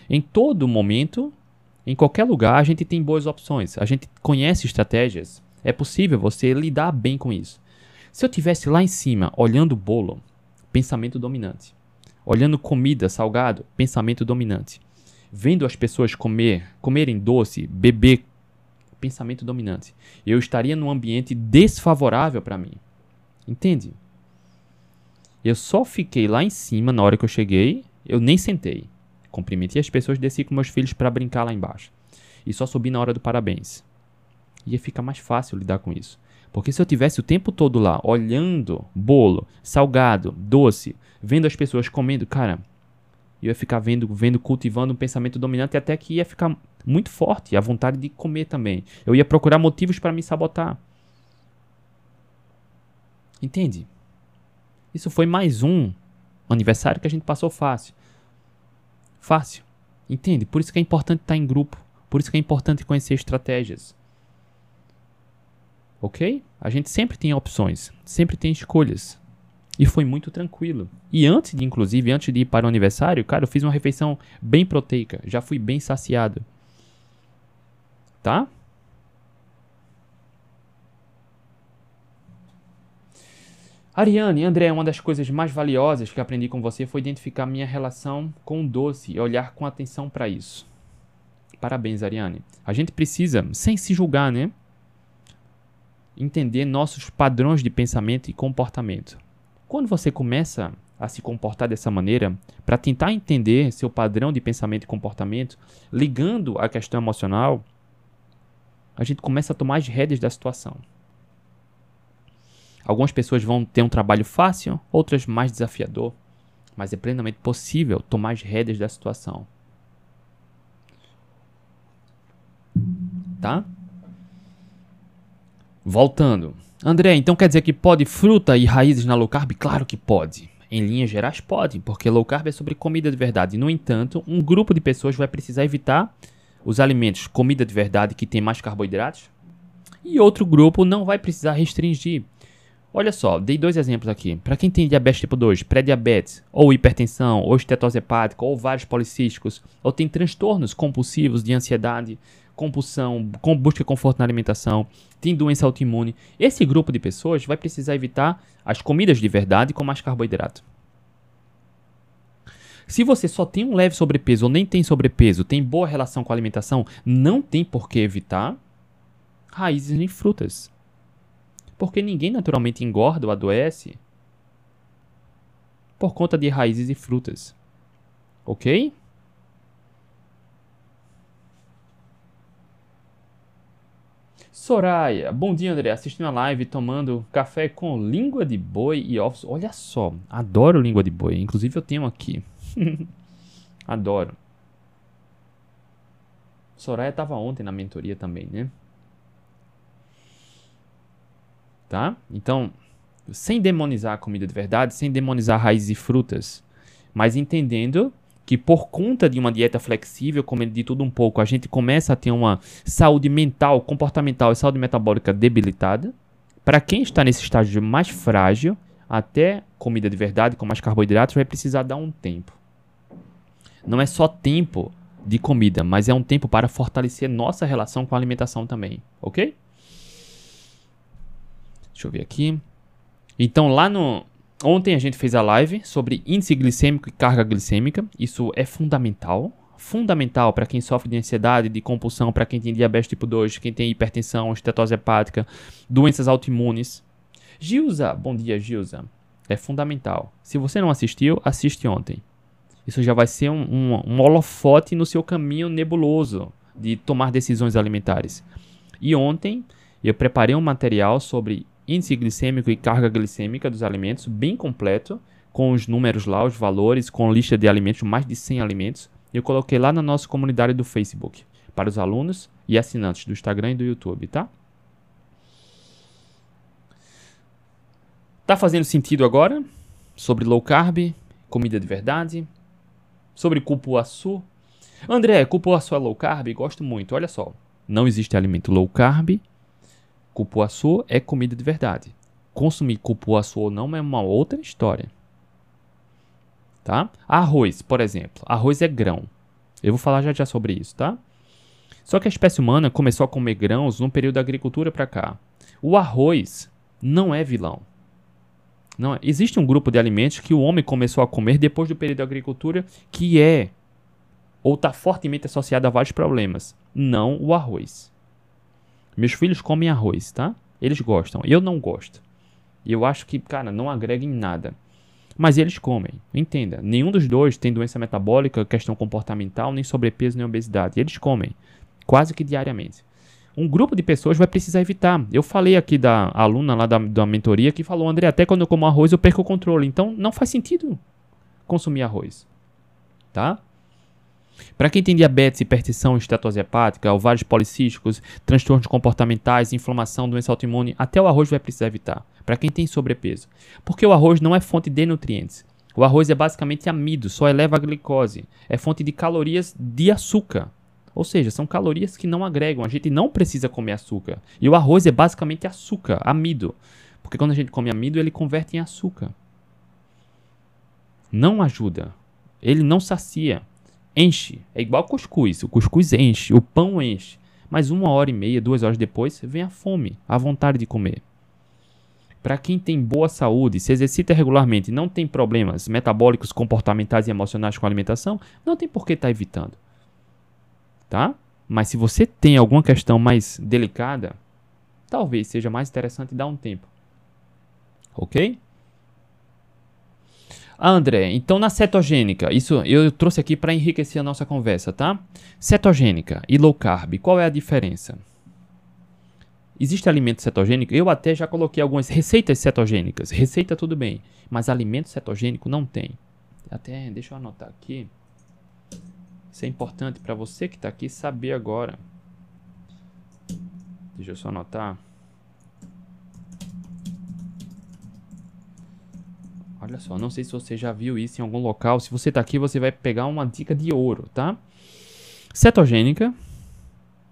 A: Em todo momento, em qualquer lugar, a gente tem boas opções. A gente conhece estratégias. É possível você lidar bem com isso. Se eu tivesse lá em cima olhando o bolo, pensamento dominante. Olhando comida, salgado, pensamento dominante. Vendo as pessoas comer, comerem doce, beber, pensamento dominante. Eu estaria num ambiente desfavorável para mim. Entende? Eu só fiquei lá em cima na hora que eu cheguei, eu nem sentei. Cumprimentei as pessoas, desci com meus filhos para brincar lá embaixo. E só subi na hora do parabéns. Ia ficar mais fácil lidar com isso. Porque se eu tivesse o tempo todo lá, olhando bolo, salgado, doce, vendo as pessoas comendo, cara, eu ia ficar vendo, vendo, cultivando um pensamento dominante até que ia ficar muito forte a vontade de comer também. Eu ia procurar motivos para me sabotar. Entende? Isso foi mais um aniversário que a gente passou fácil. Fácil. Entende? Por isso que é importante estar em grupo. Por isso que é importante conhecer estratégias. Ok? A gente sempre tem opções, sempre tem escolhas. E foi muito tranquilo. E antes de, inclusive, antes de ir para o aniversário, cara, eu fiz uma refeição bem proteica. Já fui bem saciado. Tá? Ariane, André, uma das coisas mais valiosas que aprendi com você foi identificar minha relação com o doce e olhar com atenção para isso. Parabéns, Ariane. A gente precisa, sem se julgar, né? Entender nossos padrões de pensamento e comportamento. Quando você começa a se comportar dessa maneira, para tentar entender seu padrão de pensamento e comportamento, ligando a questão emocional, a gente começa a tomar as rédeas da situação. Algumas pessoas vão ter um trabalho fácil, outras mais desafiador, mas é plenamente possível tomar as rédeas da situação. Tá? Voltando. André, então quer dizer que pode fruta e raízes na low carb? Claro que pode. Em linhas gerais, pode, porque low carb é sobre comida de verdade. No entanto, um grupo de pessoas vai precisar evitar os alimentos comida de verdade que tem mais carboidratos e outro grupo não vai precisar restringir. Olha só, dei dois exemplos aqui. Para quem tem diabetes tipo 2, pré-diabetes, ou hipertensão, ou estetose hepática, ou vários policísticos, ou tem transtornos compulsivos de ansiedade, compulsão, com busca de conforto na alimentação, tem doença autoimune, esse grupo de pessoas vai precisar evitar as comidas de verdade com mais carboidrato. Se você só tem um leve sobrepeso ou nem tem sobrepeso, tem boa relação com a alimentação, não tem por que evitar raízes nem frutas. Porque ninguém naturalmente engorda ou adoece por conta de raízes e frutas. Ok? Soraya, bom dia André, assistindo a live, tomando café com língua de boi e ovos. Olha só, adoro língua de boi, inclusive eu tenho aqui. [LAUGHS] adoro. Soraya estava ontem na mentoria também, né? Tá? Então, sem demonizar a comida de verdade, sem demonizar raízes e frutas, mas entendendo que por conta de uma dieta flexível, comendo de tudo um pouco, a gente começa a ter uma saúde mental, comportamental e saúde metabólica debilitada. Para quem está nesse estágio mais frágil, até comida de verdade com mais carboidratos vai precisar dar um tempo. Não é só tempo de comida, mas é um tempo para fortalecer nossa relação com a alimentação também, ok? Deixa eu ver aqui. Então, lá no. Ontem a gente fez a live sobre índice glicêmico e carga glicêmica. Isso é fundamental. Fundamental para quem sofre de ansiedade, de compulsão, para quem tem diabetes tipo 2, quem tem hipertensão, estetose hepática, doenças autoimunes. Gilza, bom dia, Gilza. É fundamental. Se você não assistiu, assiste ontem. Isso já vai ser um, um, um holofote no seu caminho nebuloso de tomar decisões alimentares. E ontem eu preparei um material sobre índice glicêmico e carga glicêmica dos alimentos, bem completo, com os números lá, os valores, com lista de alimentos, mais de 100 alimentos. Eu coloquei lá na nossa comunidade do Facebook, para os alunos e assinantes do Instagram e do YouTube, tá? Tá fazendo sentido agora? Sobre low carb, comida de verdade, sobre cupuaçu. André, cupuaçu é low carb? Gosto muito. Olha só, não existe alimento low carb Cupuaçu é comida de verdade. Consumir cupuaçu ou não é uma outra história. Tá? Arroz, por exemplo. Arroz é grão. Eu vou falar já já sobre isso, tá? Só que a espécie humana começou a comer grãos no período da agricultura para cá. O arroz não é vilão. Não, é. existe um grupo de alimentos que o homem começou a comer depois do período da agricultura que é ou está fortemente associado a vários problemas. Não o arroz. Meus filhos comem arroz, tá? Eles gostam. Eu não gosto. Eu acho que, cara, não agrega em nada. Mas eles comem. Entenda, nenhum dos dois tem doença metabólica, questão comportamental, nem sobrepeso, nem obesidade. Eles comem. Quase que diariamente. Um grupo de pessoas vai precisar evitar. Eu falei aqui da aluna lá da, da mentoria que falou, André, até quando eu como arroz eu perco o controle. Então não faz sentido consumir arroz. Tá? Para quem tem diabetes, hipertensão, estetose hepática, ovários policísticos, transtornos comportamentais, inflamação, doença autoimune, até o arroz vai precisar evitar. Para quem tem sobrepeso. Porque o arroz não é fonte de nutrientes. O arroz é basicamente amido, só eleva a glicose. É fonte de calorias de açúcar. Ou seja, são calorias que não agregam. A gente não precisa comer açúcar. E o arroz é basicamente açúcar, amido. Porque quando a gente come amido, ele converte em açúcar. Não ajuda. Ele não sacia enche. É igual cuscuz. O cuscuz enche, o pão enche. Mas uma hora e meia, duas horas depois, vem a fome, a vontade de comer. Para quem tem boa saúde, se exercita regularmente, não tem problemas metabólicos, comportamentais e emocionais com a alimentação, não tem por que estar tá evitando. Tá? Mas se você tem alguma questão mais delicada, talvez seja mais interessante dar um tempo. Ok? André, então na cetogênica, isso eu trouxe aqui para enriquecer a nossa conversa, tá? Cetogênica e low carb, qual é a diferença? Existe alimento cetogênico? Eu até já coloquei algumas receitas cetogênicas. Receita tudo bem, mas alimento cetogênico não tem. Até deixa eu anotar aqui. Isso é importante para você que está aqui saber agora. Deixa eu só anotar. Olha só, não sei se você já viu isso em algum local. Se você está aqui, você vai pegar uma dica de ouro, tá? Cetogênica.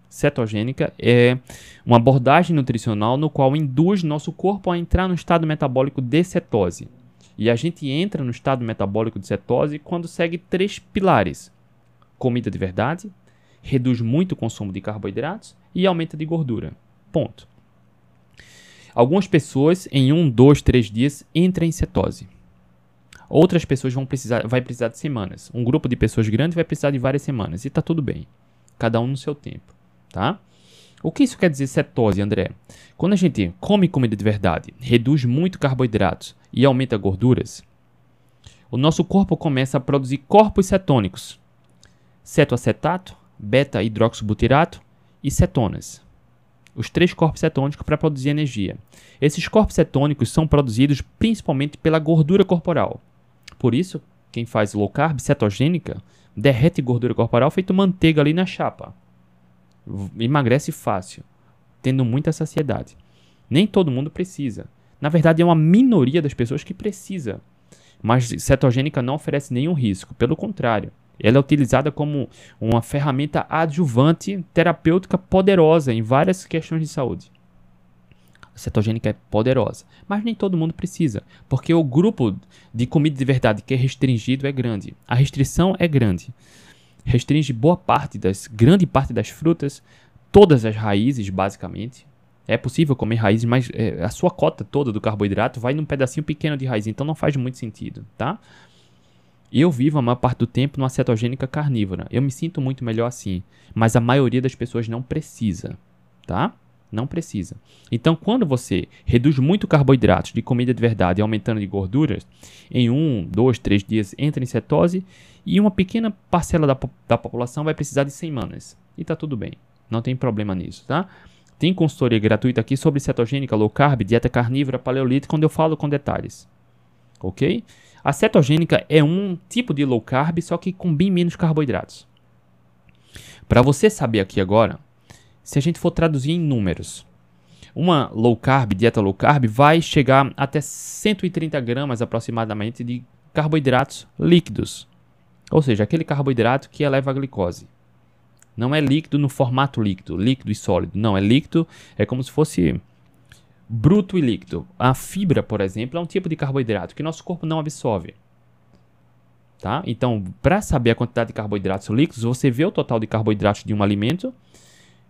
A: Cetogênica é uma abordagem nutricional no qual induz nosso corpo a entrar no estado metabólico de cetose. E a gente entra no estado metabólico de cetose quando segue três pilares: comida de verdade, reduz muito o consumo de carboidratos e aumenta de gordura. Ponto. Algumas pessoas em um, dois, três dias entram em cetose. Outras pessoas vão precisar, vai precisar de semanas. Um grupo de pessoas grande vai precisar de várias semanas. E tá tudo bem. Cada um no seu tempo, tá? O que isso quer dizer cetose, André? Quando a gente come comida de verdade, reduz muito carboidratos e aumenta gorduras, o nosso corpo começa a produzir corpos cetônicos, cetoacetato, beta-hidroxibutirato e cetonas. Os três corpos cetônicos para produzir energia. Esses corpos cetônicos são produzidos principalmente pela gordura corporal. Por isso, quem faz low carb cetogênica derrete gordura corporal feito manteiga ali na chapa. Emagrece fácil, tendo muita saciedade. Nem todo mundo precisa. Na verdade, é uma minoria das pessoas que precisa. Mas cetogênica não oferece nenhum risco, pelo contrário. Ela é utilizada como uma ferramenta adjuvante terapêutica poderosa em várias questões de saúde cetogênica é poderosa. Mas nem todo mundo precisa, porque o grupo de comida de verdade que é restringido é grande. A restrição é grande. Restringe boa parte das, grande parte das frutas, todas as raízes, basicamente. É possível comer raízes, mas é, a sua cota toda do carboidrato vai num pedacinho pequeno de raiz, então não faz muito sentido, tá? Eu vivo a maior parte do tempo numa cetogênica carnívora. Eu me sinto muito melhor assim, mas a maioria das pessoas não precisa, tá? Não precisa. Então, quando você reduz muito carboidratos de comida de verdade, aumentando de gorduras, em um, dois, três dias entra em cetose e uma pequena parcela da, da população vai precisar de semanas. E tá tudo bem. Não tem problema nisso, tá? Tem consultoria gratuita aqui sobre cetogênica, low carb, dieta carnívora, paleolítica, onde eu falo com detalhes. Ok? A cetogênica é um tipo de low carb, só que com bem menos carboidratos. Para você saber aqui agora, se a gente for traduzir em números, uma low carb, dieta low carb, vai chegar até 130 gramas aproximadamente de carboidratos líquidos. Ou seja, aquele carboidrato que eleva a glicose. Não é líquido no formato líquido, líquido e sólido. Não, é líquido, é como se fosse bruto e líquido. A fibra, por exemplo, é um tipo de carboidrato que nosso corpo não absorve. Tá? Então, para saber a quantidade de carboidratos líquidos, você vê o total de carboidratos de um alimento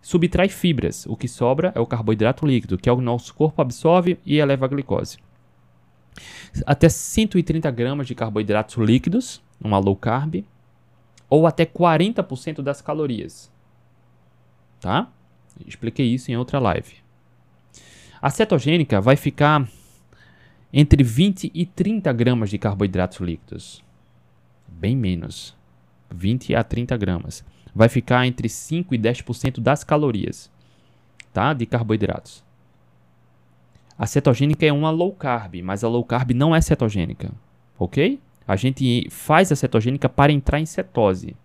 A: subtrai fibras. O que sobra é o carboidrato líquido, que é o nosso corpo absorve e eleva a glicose. Até 130 gramas de carboidratos líquidos, uma low carb, ou até 40% das calorias. Tá? Expliquei isso em outra live. A cetogênica vai ficar entre 20 e 30 gramas de carboidratos líquidos. Bem menos. 20 a 30 gramas vai ficar entre 5 e 10% das calorias, tá? De carboidratos. A cetogênica é uma low carb, mas a low carb não é cetogênica, ok? A gente faz a cetogênica para entrar em cetose.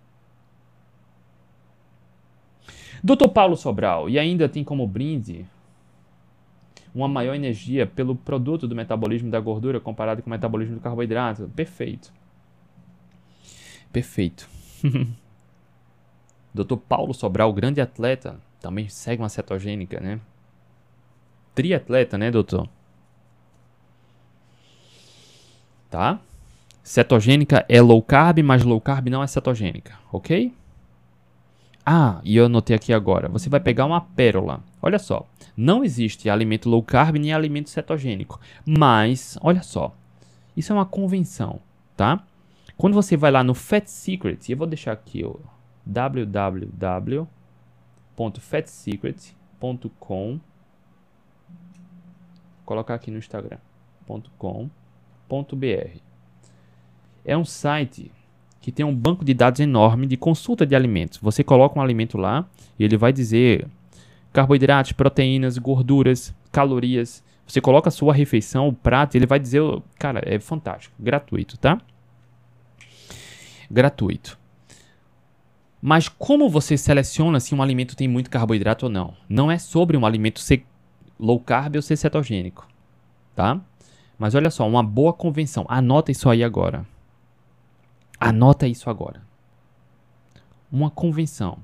A: Dr. Paulo Sobral, e ainda tem como brinde uma maior energia pelo produto do metabolismo da gordura comparado com o metabolismo do carboidrato. Perfeito. Perfeito. [LAUGHS] Dr. Paulo Sobral, grande atleta, também segue uma cetogênica, né? Triatleta, né, doutor? Tá? Cetogênica é low carb, mas low carb não é cetogênica, ok? Ah, e eu anotei aqui agora. Você vai pegar uma pérola. Olha só. Não existe alimento low carb nem alimento cetogênico. Mas, olha só. Isso é uma convenção, tá? Quando você vai lá no Fat Secret, eu vou deixar aqui o www.fatsecret.com colocar aqui no instagram.com.br. É um site que tem um banco de dados enorme de consulta de alimentos. Você coloca um alimento lá e ele vai dizer carboidratos, proteínas, gorduras, calorias. Você coloca a sua refeição, o prato, ele vai dizer, cara, é fantástico, gratuito, tá? Gratuito. Mas como você seleciona se um alimento tem muito carboidrato ou não? Não é sobre um alimento ser low carb ou ser cetogênico, tá? Mas olha só, uma boa convenção. Anota isso aí agora. Anota isso agora. Uma convenção.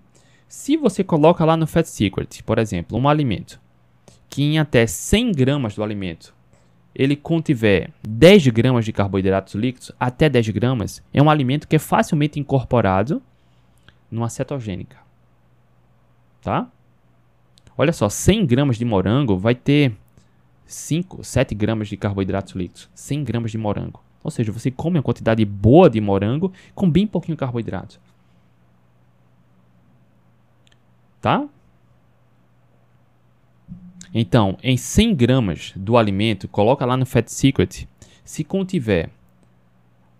A: Se você coloca lá no Fat Secret, por exemplo, um alimento que em até 100 gramas do alimento ele contiver 10 gramas de carboidratos líquidos, até 10 gramas, é um alimento que é facilmente incorporado numa cetogênica. Tá? Olha só, 100 gramas de morango vai ter 5, 7 gramas de carboidratos líquidos. 100 gramas de morango. Ou seja, você come uma quantidade boa de morango com bem pouquinho carboidrato. Tá? Então, em 100 gramas do alimento, coloca lá no Fat Secret, se contiver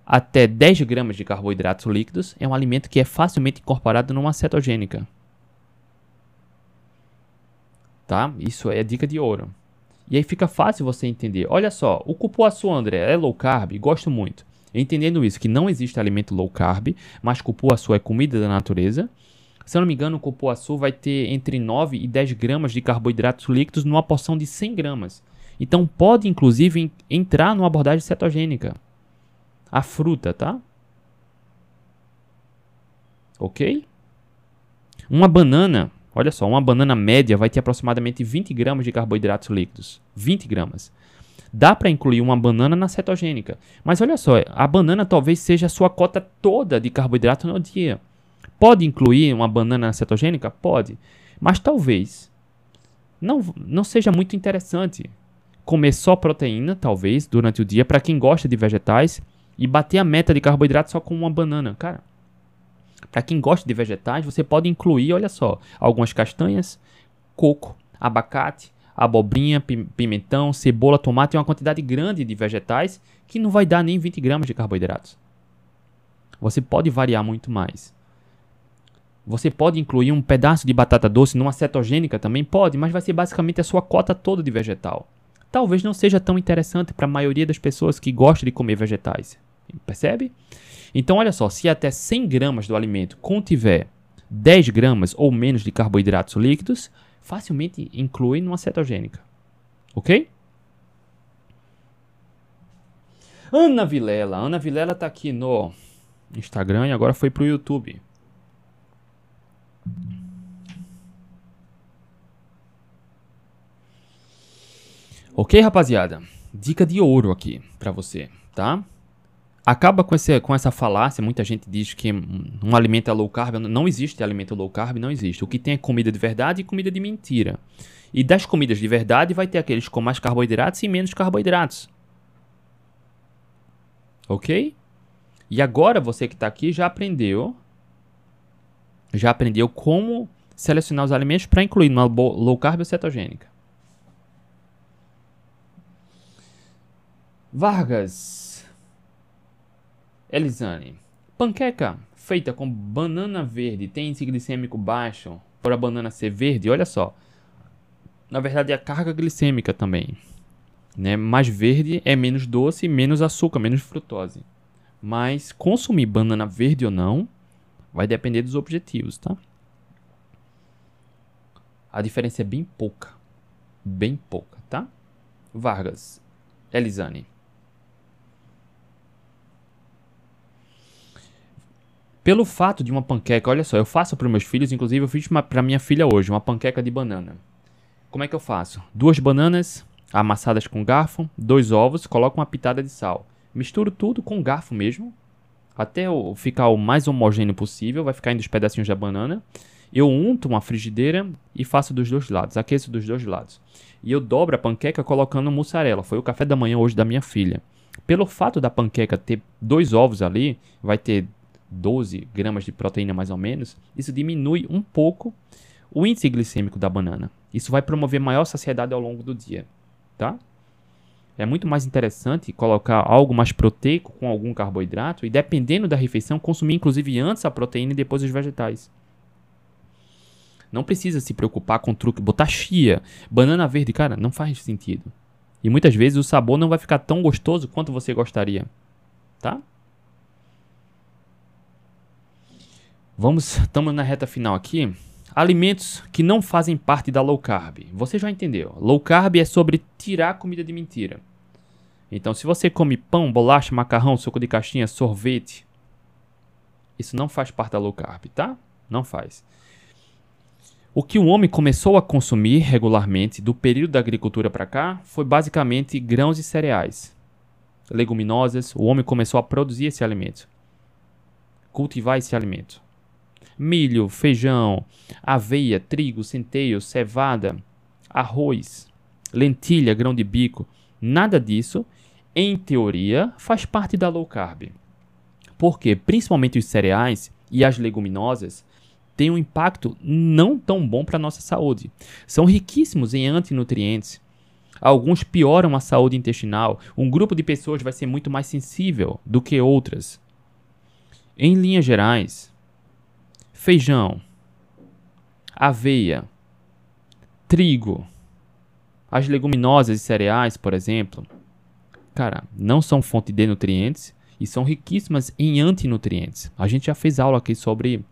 A: até 10 gramas de carboidratos líquidos, é um alimento que é facilmente incorporado numa cetogênica. Tá? Isso é dica de ouro. E aí fica fácil você entender. Olha só, o cupuaçu, André, é low carb? Gosto muito. Entendendo isso, que não existe alimento low carb, mas cupuaçu é comida da natureza. Se eu não me engano, o cupuaçu vai ter entre 9 e 10 gramas de carboidratos líquidos numa porção de 100 gramas. Então pode, inclusive, entrar numa abordagem cetogênica. A fruta, tá? Ok? Uma banana Olha só, uma banana média vai ter aproximadamente 20 gramas de carboidratos líquidos. 20 gramas. Dá para incluir uma banana na cetogênica. Mas olha só, a banana talvez seja a sua cota toda de carboidrato no dia. Pode incluir uma banana na cetogênica? Pode. Mas talvez não, não seja muito interessante comer só proteína, talvez, durante o dia, para quem gosta de vegetais, e bater a meta de carboidrato só com uma banana. Cara, para quem gosta de vegetais, você pode incluir, olha só, algumas castanhas, coco, abacate, abobrinha, pimentão, cebola, tomate e uma quantidade grande de vegetais que não vai dar nem 20 gramas de carboidratos. Você pode variar muito mais. Você pode incluir um pedaço de batata doce numa cetogênica também? Pode, mas vai ser basicamente a sua cota toda de vegetal. Talvez não seja tão interessante para a maioria das pessoas que gostam de comer vegetais. Percebe? Então, olha só, se até 100 gramas do alimento contiver 10 gramas ou menos de carboidratos líquidos, facilmente inclui numa cetogênica. Ok? Ana Vilela. Ana Vilela está aqui no Instagram e agora foi para o YouTube. Ok, rapaziada? Dica de ouro aqui para você, tá? Acaba com, esse, com essa falácia. Muita gente diz que um alimento é low carb. Não existe alimento low carb, não existe. O que tem é comida de verdade e comida de mentira. E das comidas de verdade vai ter aqueles com mais carboidratos e menos carboidratos. Ok? E agora você que está aqui já aprendeu. Já aprendeu como selecionar os alimentos para incluir uma low carb ou cetogênica. Vargas. Elisane, panqueca feita com banana verde tem índice glicêmico baixo por a banana ser verde? Olha só. Na verdade, é a carga glicêmica também. Né? Mais verde é menos doce, menos açúcar, menos frutose. Mas consumir banana verde ou não vai depender dos objetivos, tá? A diferença é bem pouca. Bem pouca, tá? Vargas, Elisane. Pelo fato de uma panqueca, olha só, eu faço para meus filhos, inclusive eu fiz para minha filha hoje, uma panqueca de banana. Como é que eu faço? Duas bananas amassadas com garfo, dois ovos, coloco uma pitada de sal. Misturo tudo com garfo mesmo, até ficar o mais homogêneo possível, vai ficar indo os pedacinhos da banana. Eu unto uma frigideira e faço dos dois lados, aqueço dos dois lados. E eu dobro a panqueca colocando mussarela. Foi o café da manhã hoje da minha filha. Pelo fato da panqueca ter dois ovos ali, vai ter 12 gramas de proteína mais ou menos, isso diminui um pouco o índice glicêmico da banana. Isso vai promover maior saciedade ao longo do dia, tá? É muito mais interessante colocar algo mais proteico com algum carboidrato e, dependendo da refeição, consumir inclusive antes a proteína e depois os vegetais. Não precisa se preocupar com truque, botar chia, banana verde, cara, não faz sentido. E muitas vezes o sabor não vai ficar tão gostoso quanto você gostaria, tá? Vamos, estamos na reta final aqui. Alimentos que não fazem parte da low carb. Você já entendeu. Low carb é sobre tirar comida de mentira. Então, se você come pão, bolacha, macarrão, suco de caixinha, sorvete, isso não faz parte da low carb, tá? Não faz. O que o homem começou a consumir regularmente do período da agricultura para cá foi basicamente grãos e cereais, leguminosas. O homem começou a produzir esse alimento, cultivar esse alimento milho, feijão, aveia, trigo, centeio, cevada, arroz, lentilha, grão de bico, nada disso, em teoria, faz parte da low carb. Porque principalmente os cereais e as leguminosas têm um impacto não tão bom para a nossa saúde. São riquíssimos em antinutrientes. Alguns pioram a saúde intestinal. Um grupo de pessoas vai ser muito mais sensível do que outras. Em linhas gerais, feijão, aveia, trigo, as leguminosas e cereais, por exemplo, cara, não são fonte de nutrientes e são riquíssimas em antinutrientes. A gente já fez aula aqui sobre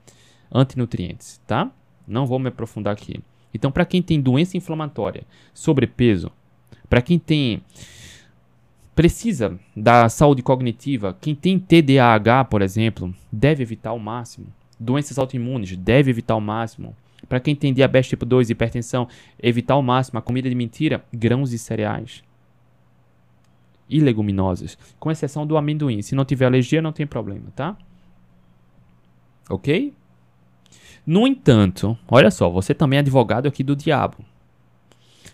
A: antinutrientes, tá? Não vou me aprofundar aqui. Então, para quem tem doença inflamatória, sobrepeso, para quem tem precisa da saúde cognitiva, quem tem TDAH, por exemplo, deve evitar ao máximo doenças autoimunes, deve evitar ao máximo. Para quem tem diabetes tipo 2 e hipertensão, evitar ao máximo a comida de mentira, grãos e cereais. E leguminosas, com exceção do amendoim. Se não tiver alergia, não tem problema, tá? Ok? No entanto, olha só, você também é advogado aqui do diabo.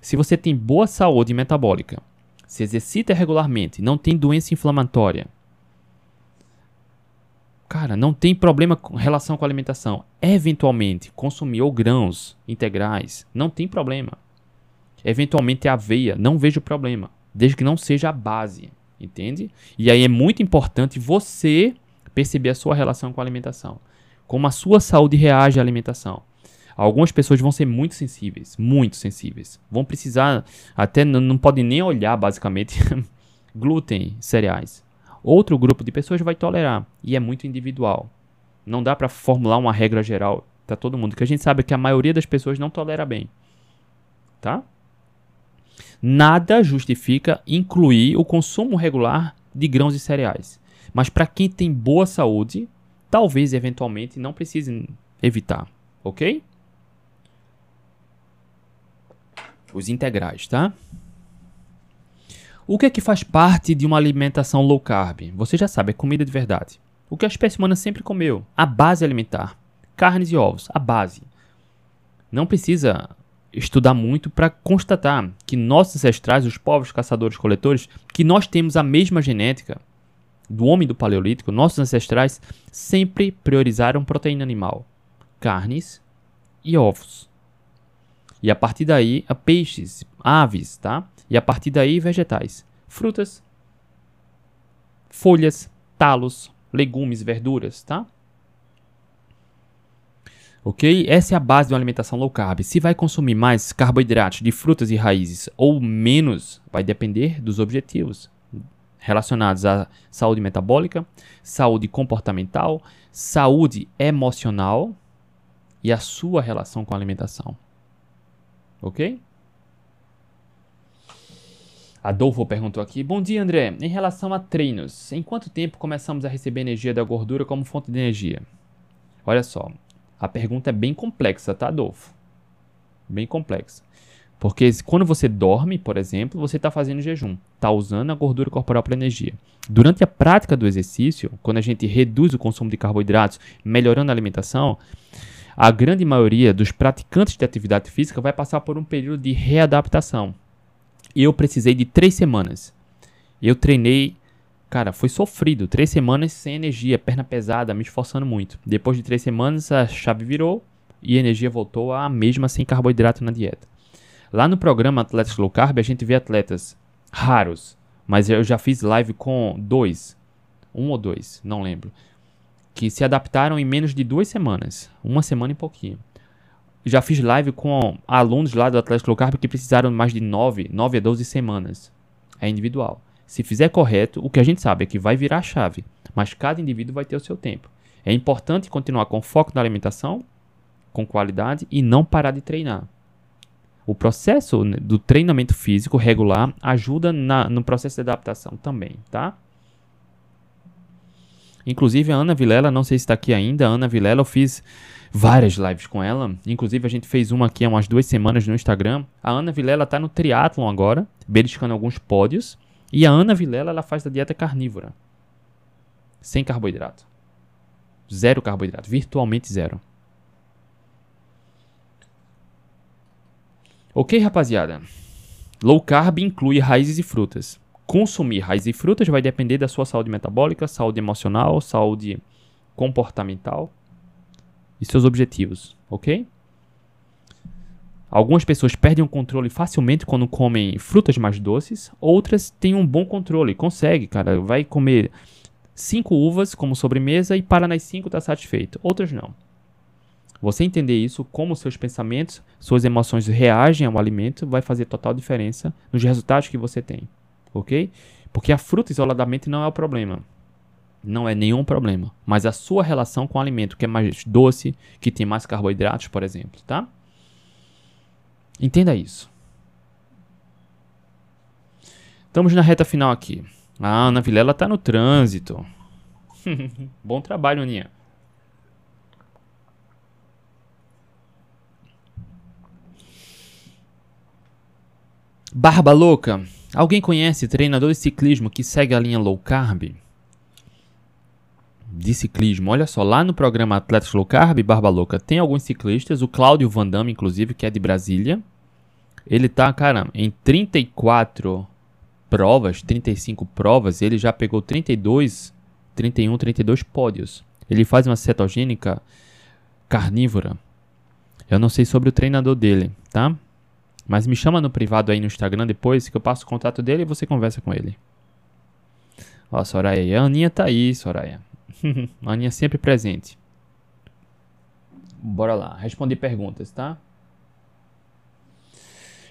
A: Se você tem boa saúde metabólica, se exercita regularmente, não tem doença inflamatória, Cara, não tem problema com relação com a alimentação. Eventualmente, consumir ou grãos integrais, não tem problema. Eventualmente, aveia, não vejo problema. Desde que não seja a base, entende? E aí é muito importante você perceber a sua relação com a alimentação. Como a sua saúde reage à alimentação. Algumas pessoas vão ser muito sensíveis, muito sensíveis. Vão precisar, até não podem nem olhar, basicamente, [LAUGHS] glúten, cereais. Outro grupo de pessoas vai tolerar e é muito individual. Não dá para formular uma regra geral para todo mundo, que a gente sabe que a maioria das pessoas não tolera bem. Tá? Nada justifica incluir o consumo regular de grãos e cereais. Mas para quem tem boa saúde, talvez eventualmente não precise evitar, ok? Os integrais, tá? O que é que faz parte de uma alimentação low carb? Você já sabe, é comida de verdade. O que a espécie humana sempre comeu, a base alimentar. Carnes e ovos, a base. Não precisa estudar muito para constatar que nossos ancestrais, os povos caçadores-coletores, que nós temos a mesma genética do homem do paleolítico, nossos ancestrais sempre priorizaram proteína animal, carnes e ovos. E a partir daí, peixes, aves, tá? E a partir daí, vegetais. Frutas, folhas, talos, legumes, verduras, tá? Ok? Essa é a base de uma alimentação low carb. Se vai consumir mais carboidratos de frutas e raízes ou menos, vai depender dos objetivos relacionados à saúde metabólica, saúde comportamental, saúde emocional e a sua relação com a alimentação. Ok? Adolfo perguntou aqui: Bom dia, André. Em relação a treinos, em quanto tempo começamos a receber energia da gordura como fonte de energia? Olha só, a pergunta é bem complexa, tá, Adolfo? Bem complexa. Porque quando você dorme, por exemplo, você está fazendo jejum, está usando a gordura corporal para energia. Durante a prática do exercício, quando a gente reduz o consumo de carboidratos, melhorando a alimentação, a grande maioria dos praticantes de atividade física vai passar por um período de readaptação. Eu precisei de três semanas. Eu treinei, cara, foi sofrido. Três semanas sem energia, perna pesada, me esforçando muito. Depois de três semanas, a chave virou e a energia voltou à mesma sem carboidrato na dieta. Lá no programa Atletas Low Carb, a gente vê atletas raros, mas eu já fiz live com dois, um ou dois, não lembro, que se adaptaram em menos de duas semanas, uma semana e pouquinho. Já fiz live com alunos lá do Atlético Low Carb que precisaram mais de 9, 9 a 12 semanas. É individual. Se fizer correto, o que a gente sabe é que vai virar a chave, mas cada indivíduo vai ter o seu tempo. É importante continuar com foco na alimentação, com qualidade e não parar de treinar. O processo do treinamento físico regular ajuda na, no processo de adaptação também, tá? Inclusive a Ana Vilela, não sei se está aqui ainda, a Ana Vilela, eu fiz várias lives com ela. Inclusive a gente fez uma aqui há umas duas semanas no Instagram. A Ana Vilela está no triatlon agora, beliscando alguns pódios. E a Ana Vilela, ela faz a dieta carnívora. Sem carboidrato. Zero carboidrato, virtualmente zero. Ok, rapaziada? Low carb inclui raízes e frutas. Consumir raízes e frutas vai depender da sua saúde metabólica, saúde emocional, saúde comportamental e seus objetivos, ok? Algumas pessoas perdem o controle facilmente quando comem frutas mais doces, outras têm um bom controle, consegue, cara, vai comer cinco uvas como sobremesa e para nas cinco tá satisfeito. Outras não. Você entender isso, como seus pensamentos, suas emoções reagem ao alimento, vai fazer total diferença nos resultados que você tem, ok? Porque a fruta isoladamente não é o problema. Não é nenhum problema. Mas a sua relação com o alimento, que é mais doce, que tem mais carboidratos, por exemplo, tá? Entenda isso. Estamos na reta final aqui. A Ana Vilela está no trânsito. [LAUGHS] Bom trabalho, Aninha. Barba Louca. Alguém conhece treinador de ciclismo que segue a linha low carb? De ciclismo, olha só, lá no programa Atletas Low Carb, Barba Louca, tem alguns ciclistas, o Cláudio Vandame, inclusive, que é de Brasília. Ele tá, cara, em 34 provas, 35 provas, ele já pegou 32, 31, 32 pódios. Ele faz uma cetogênica carnívora. Eu não sei sobre o treinador dele, tá? Mas me chama no privado aí no Instagram depois que eu passo o contato dele e você conversa com ele. Ó, Soraya, a Aninha tá aí, Soraya. [LAUGHS] a Aninha sempre presente. Bora lá, responder perguntas, tá?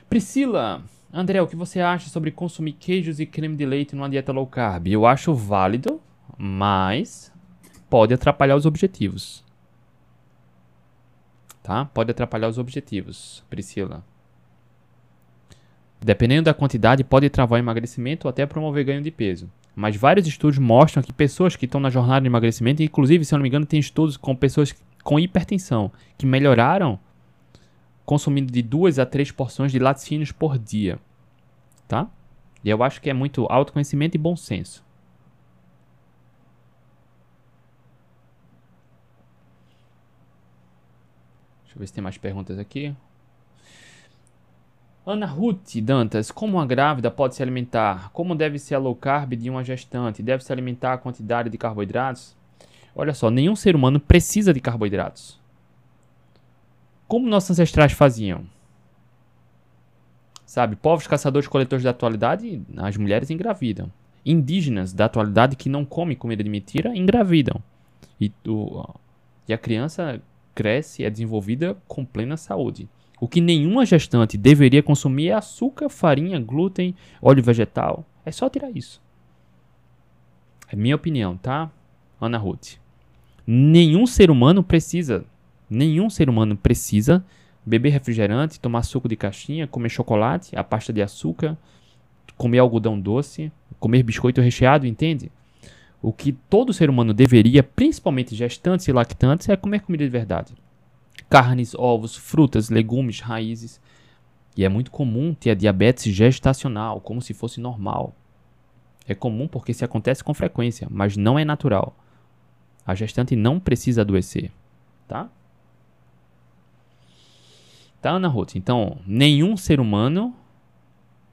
A: Priscila, André, o que você acha sobre consumir queijos e creme de leite numa dieta low carb? Eu acho válido, mas pode atrapalhar os objetivos. Tá? Pode atrapalhar os objetivos, Priscila. Dependendo da quantidade, pode travar emagrecimento ou até promover ganho de peso. Mas vários estudos mostram que pessoas que estão na jornada de emagrecimento, inclusive, se eu não me engano, tem estudos com pessoas com hipertensão que melhoraram consumindo de duas a três porções de laticínios por dia. Tá? E eu acho que é muito autoconhecimento e bom senso. Deixa eu ver se tem mais perguntas aqui. Ana Ruth Dantas, como uma grávida pode se alimentar? Como deve ser a low carb de uma gestante? Deve se alimentar a quantidade de carboidratos? Olha só, nenhum ser humano precisa de carboidratos. Como nossos ancestrais faziam? Sabe, povos caçadores-coletores da atualidade, as mulheres engravidam. Indígenas da atualidade que não comem comida de mentira, engravidam. E, o, e a criança cresce e é desenvolvida com plena saúde. O que nenhuma gestante deveria consumir é açúcar, farinha, glúten, óleo vegetal. É só tirar isso. É minha opinião, tá? Ana Ruth. Nenhum ser humano precisa, nenhum ser humano precisa beber refrigerante, tomar suco de caixinha, comer chocolate, a pasta de açúcar, comer algodão doce, comer biscoito recheado, entende? O que todo ser humano deveria, principalmente gestantes e lactantes, é comer comida de verdade carnes, ovos, frutas, legumes, raízes. E é muito comum ter a diabetes gestacional, como se fosse normal. É comum porque se acontece com frequência, mas não é natural. A gestante não precisa adoecer, tá? Tá, Ana Ruth? Então, nenhum ser humano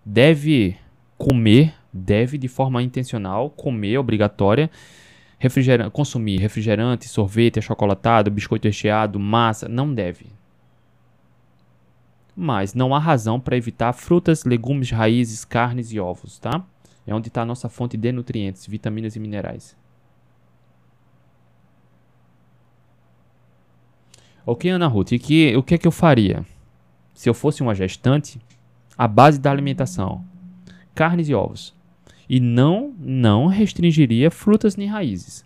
A: deve comer, deve de forma intencional, comer obrigatória, refrigerante, consumir refrigerante, sorvete, achocolatado, biscoito recheado, massa, não deve. Mas não há razão para evitar frutas, legumes, raízes, carnes e ovos, tá? É onde está a nossa fonte de nutrientes, vitaminas e minerais. Ok, Ana Ruth, e que, o que é que eu faria? Se eu fosse uma gestante, a base da alimentação, carnes e ovos. E não, não restringiria frutas nem raízes.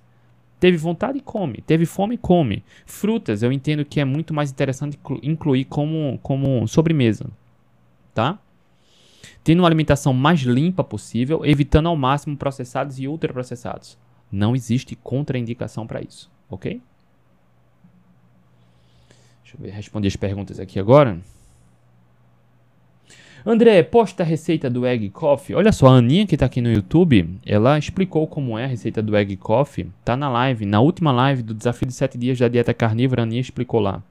A: Teve vontade, come. Teve fome, come. Frutas, eu entendo que é muito mais interessante incluir como, como sobremesa. Tá? Tendo uma alimentação mais limpa possível, evitando ao máximo processados e ultraprocessados. Não existe contraindicação para isso, ok? Deixa eu ver, responder as perguntas aqui agora. André, posta a receita do Egg Coffee. Olha só, a Aninha que está aqui no YouTube, ela explicou como é a receita do Egg Coffee. Tá na live, na última live do desafio de 7 dias da dieta carnívora, a Aninha explicou lá.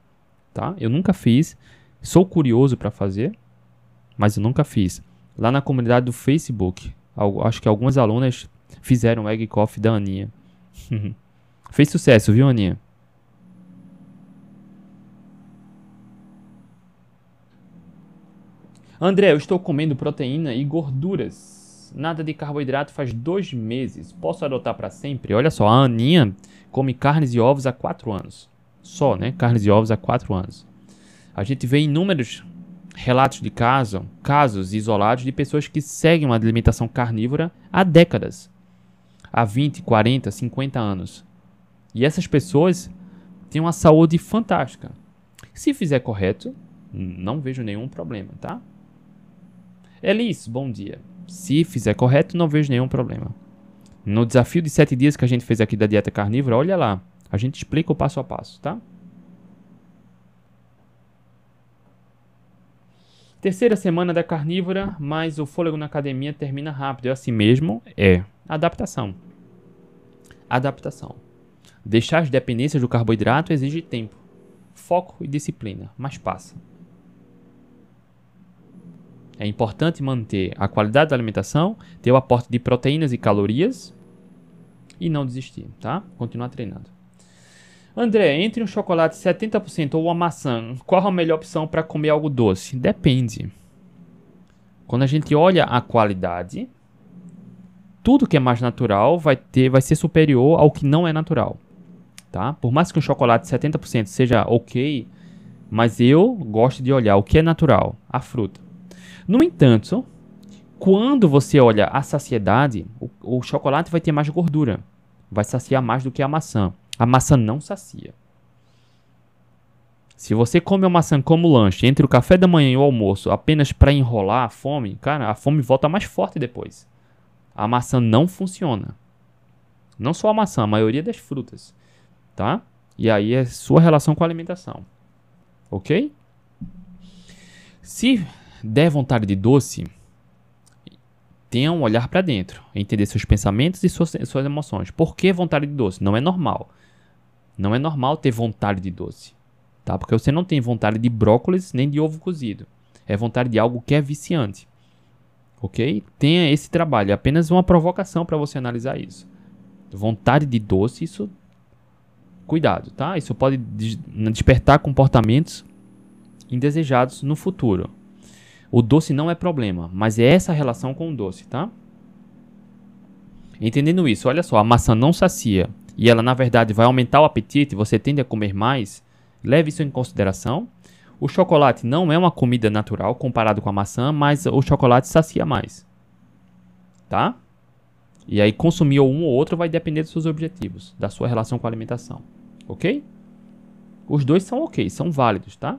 A: Tá? Eu nunca fiz, sou curioso para fazer, mas eu nunca fiz. Lá na comunidade do Facebook, acho que algumas alunas fizeram o Egg Coffee da Aninha. [LAUGHS] Fez sucesso, viu, Aninha? André, eu estou comendo proteína e gorduras. Nada de carboidrato faz dois meses. Posso adotar para sempre? Olha só, a Aninha come carnes e ovos há quatro anos. Só, né? Carnes e ovos há quatro anos. A gente vê inúmeros relatos de caso, casos isolados de pessoas que seguem uma alimentação carnívora há décadas. Há 20, 40, 50 anos. E essas pessoas têm uma saúde fantástica. Se fizer correto, não vejo nenhum problema, tá? Elis, bom dia. Se fizer correto, não vejo nenhum problema. No desafio de 7 dias que a gente fez aqui da dieta carnívora, olha lá. A gente explica o passo a passo, tá? Terceira semana da carnívora, mas o fôlego na academia termina rápido. É assim mesmo? É. Adaptação. Adaptação. Deixar as dependências do carboidrato exige tempo, foco e disciplina, mas passa. É importante manter a qualidade da alimentação, ter o aporte de proteínas e calorias e não desistir, tá? Continuar treinando. André, entre um chocolate 70% ou uma maçã, qual a melhor opção para comer algo doce? Depende. Quando a gente olha a qualidade, tudo que é mais natural vai ter, vai ser superior ao que não é natural, tá? Por mais que um chocolate 70% seja ok, mas eu gosto de olhar o que é natural, a fruta. No entanto, quando você olha a saciedade, o, o, chocolate vai ter mais gordura. Vai saciar mais do que a maçã. A maçã não sacia. Se você come a maçã como lanche entre o café da manhã e o almoço apenas para enrolar a fome, cara, a fome volta mais forte depois. A maçã não funciona. Não só a maçã, a maioria das frutas, tá? E aí é sua relação com a alimentação. OK? Se der vontade de doce, tenha um olhar para dentro, entender seus pensamentos e suas, suas emoções. Por que vontade de doce? Não é normal. Não é normal ter vontade de doce, tá? Porque você não tem vontade de brócolis nem de ovo cozido. É vontade de algo que é viciante. Ok? Tenha esse trabalho. É apenas uma provocação para você analisar isso. Vontade de doce, isso. Cuidado, tá? Isso pode despertar comportamentos indesejados no futuro. O doce não é problema, mas é essa relação com o doce, tá? Entendendo isso, olha só, a maçã não sacia e ela na verdade vai aumentar o apetite, você tende a comer mais, leve isso em consideração. O chocolate não é uma comida natural comparado com a maçã, mas o chocolate sacia mais. Tá? E aí consumir um ou outro vai depender dos seus objetivos, da sua relação com a alimentação. OK? Os dois são OK, são válidos, tá?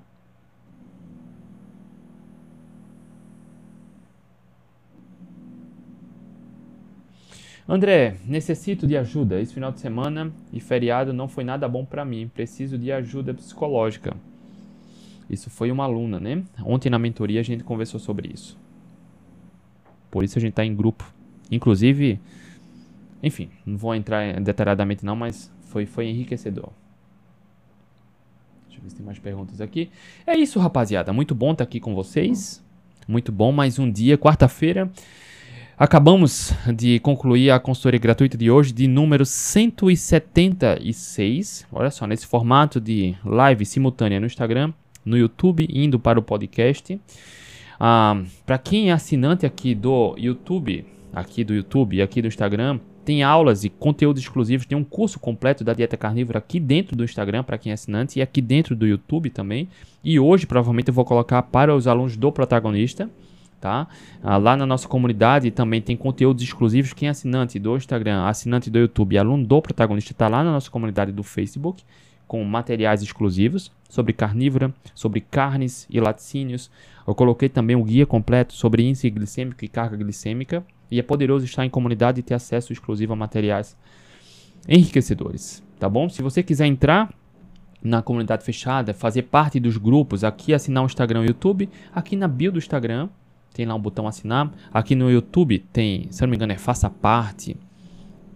A: André, necessito de ajuda. Esse final de semana e feriado não foi nada bom para mim. Preciso de ajuda psicológica. Isso foi uma aluna, né? Ontem na mentoria a gente conversou sobre isso. Por isso a gente está em grupo. Inclusive, enfim, não vou entrar detalhadamente não, mas foi, foi enriquecedor. Deixa eu ver se tem mais perguntas aqui. É isso, rapaziada. Muito bom estar aqui com vocês. Muito bom. Mais um dia, quarta-feira. Acabamos de concluir a consultoria gratuita de hoje, de número 176. Olha só, nesse formato de live simultânea no Instagram, no YouTube, indo para o podcast. Ah, para quem é assinante aqui do YouTube, aqui do YouTube e aqui do Instagram, tem aulas e conteúdos exclusivos, tem um curso completo da dieta carnívora aqui dentro do Instagram para quem é assinante e aqui dentro do YouTube também. E hoje provavelmente eu vou colocar para os alunos do protagonista tá? Ah, lá na nossa comunidade também tem conteúdos exclusivos. Quem é assinante do Instagram, assinante do YouTube, aluno do protagonista, está lá na nossa comunidade do Facebook com materiais exclusivos sobre carnívora, sobre carnes e laticínios. Eu coloquei também um guia completo sobre índice glicêmico e carga glicêmica. E é poderoso estar em comunidade e ter acesso exclusivo a materiais enriquecedores, tá bom? Se você quiser entrar na comunidade fechada, fazer parte dos grupos, aqui assinar o Instagram e o YouTube, aqui na bio do Instagram tem lá um botão assinar. Aqui no YouTube tem, se eu não me engano, é faça parte.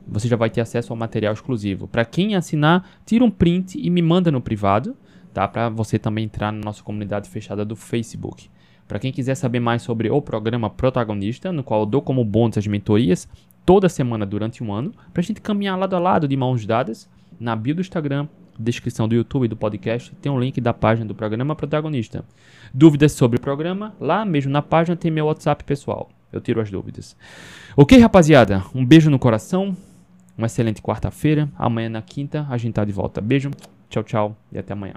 A: Você já vai ter acesso ao material exclusivo. Para quem assinar, tira um print e me manda no privado, tá? Para você também entrar na nossa comunidade fechada do Facebook. Para quem quiser saber mais sobre o programa Protagonista, no qual eu dou como bônus as mentorias toda semana durante um ano, para a gente caminhar lado a lado de mãos dadas, na bio do Instagram descrição do YouTube e do podcast tem um link da página do programa protagonista. Dúvidas sobre o programa? Lá mesmo na página tem meu WhatsApp pessoal. Eu tiro as dúvidas. Ok, rapaziada? Um beijo no coração. Uma excelente quarta-feira. Amanhã na quinta a gente tá de volta. Beijo, tchau, tchau e até amanhã.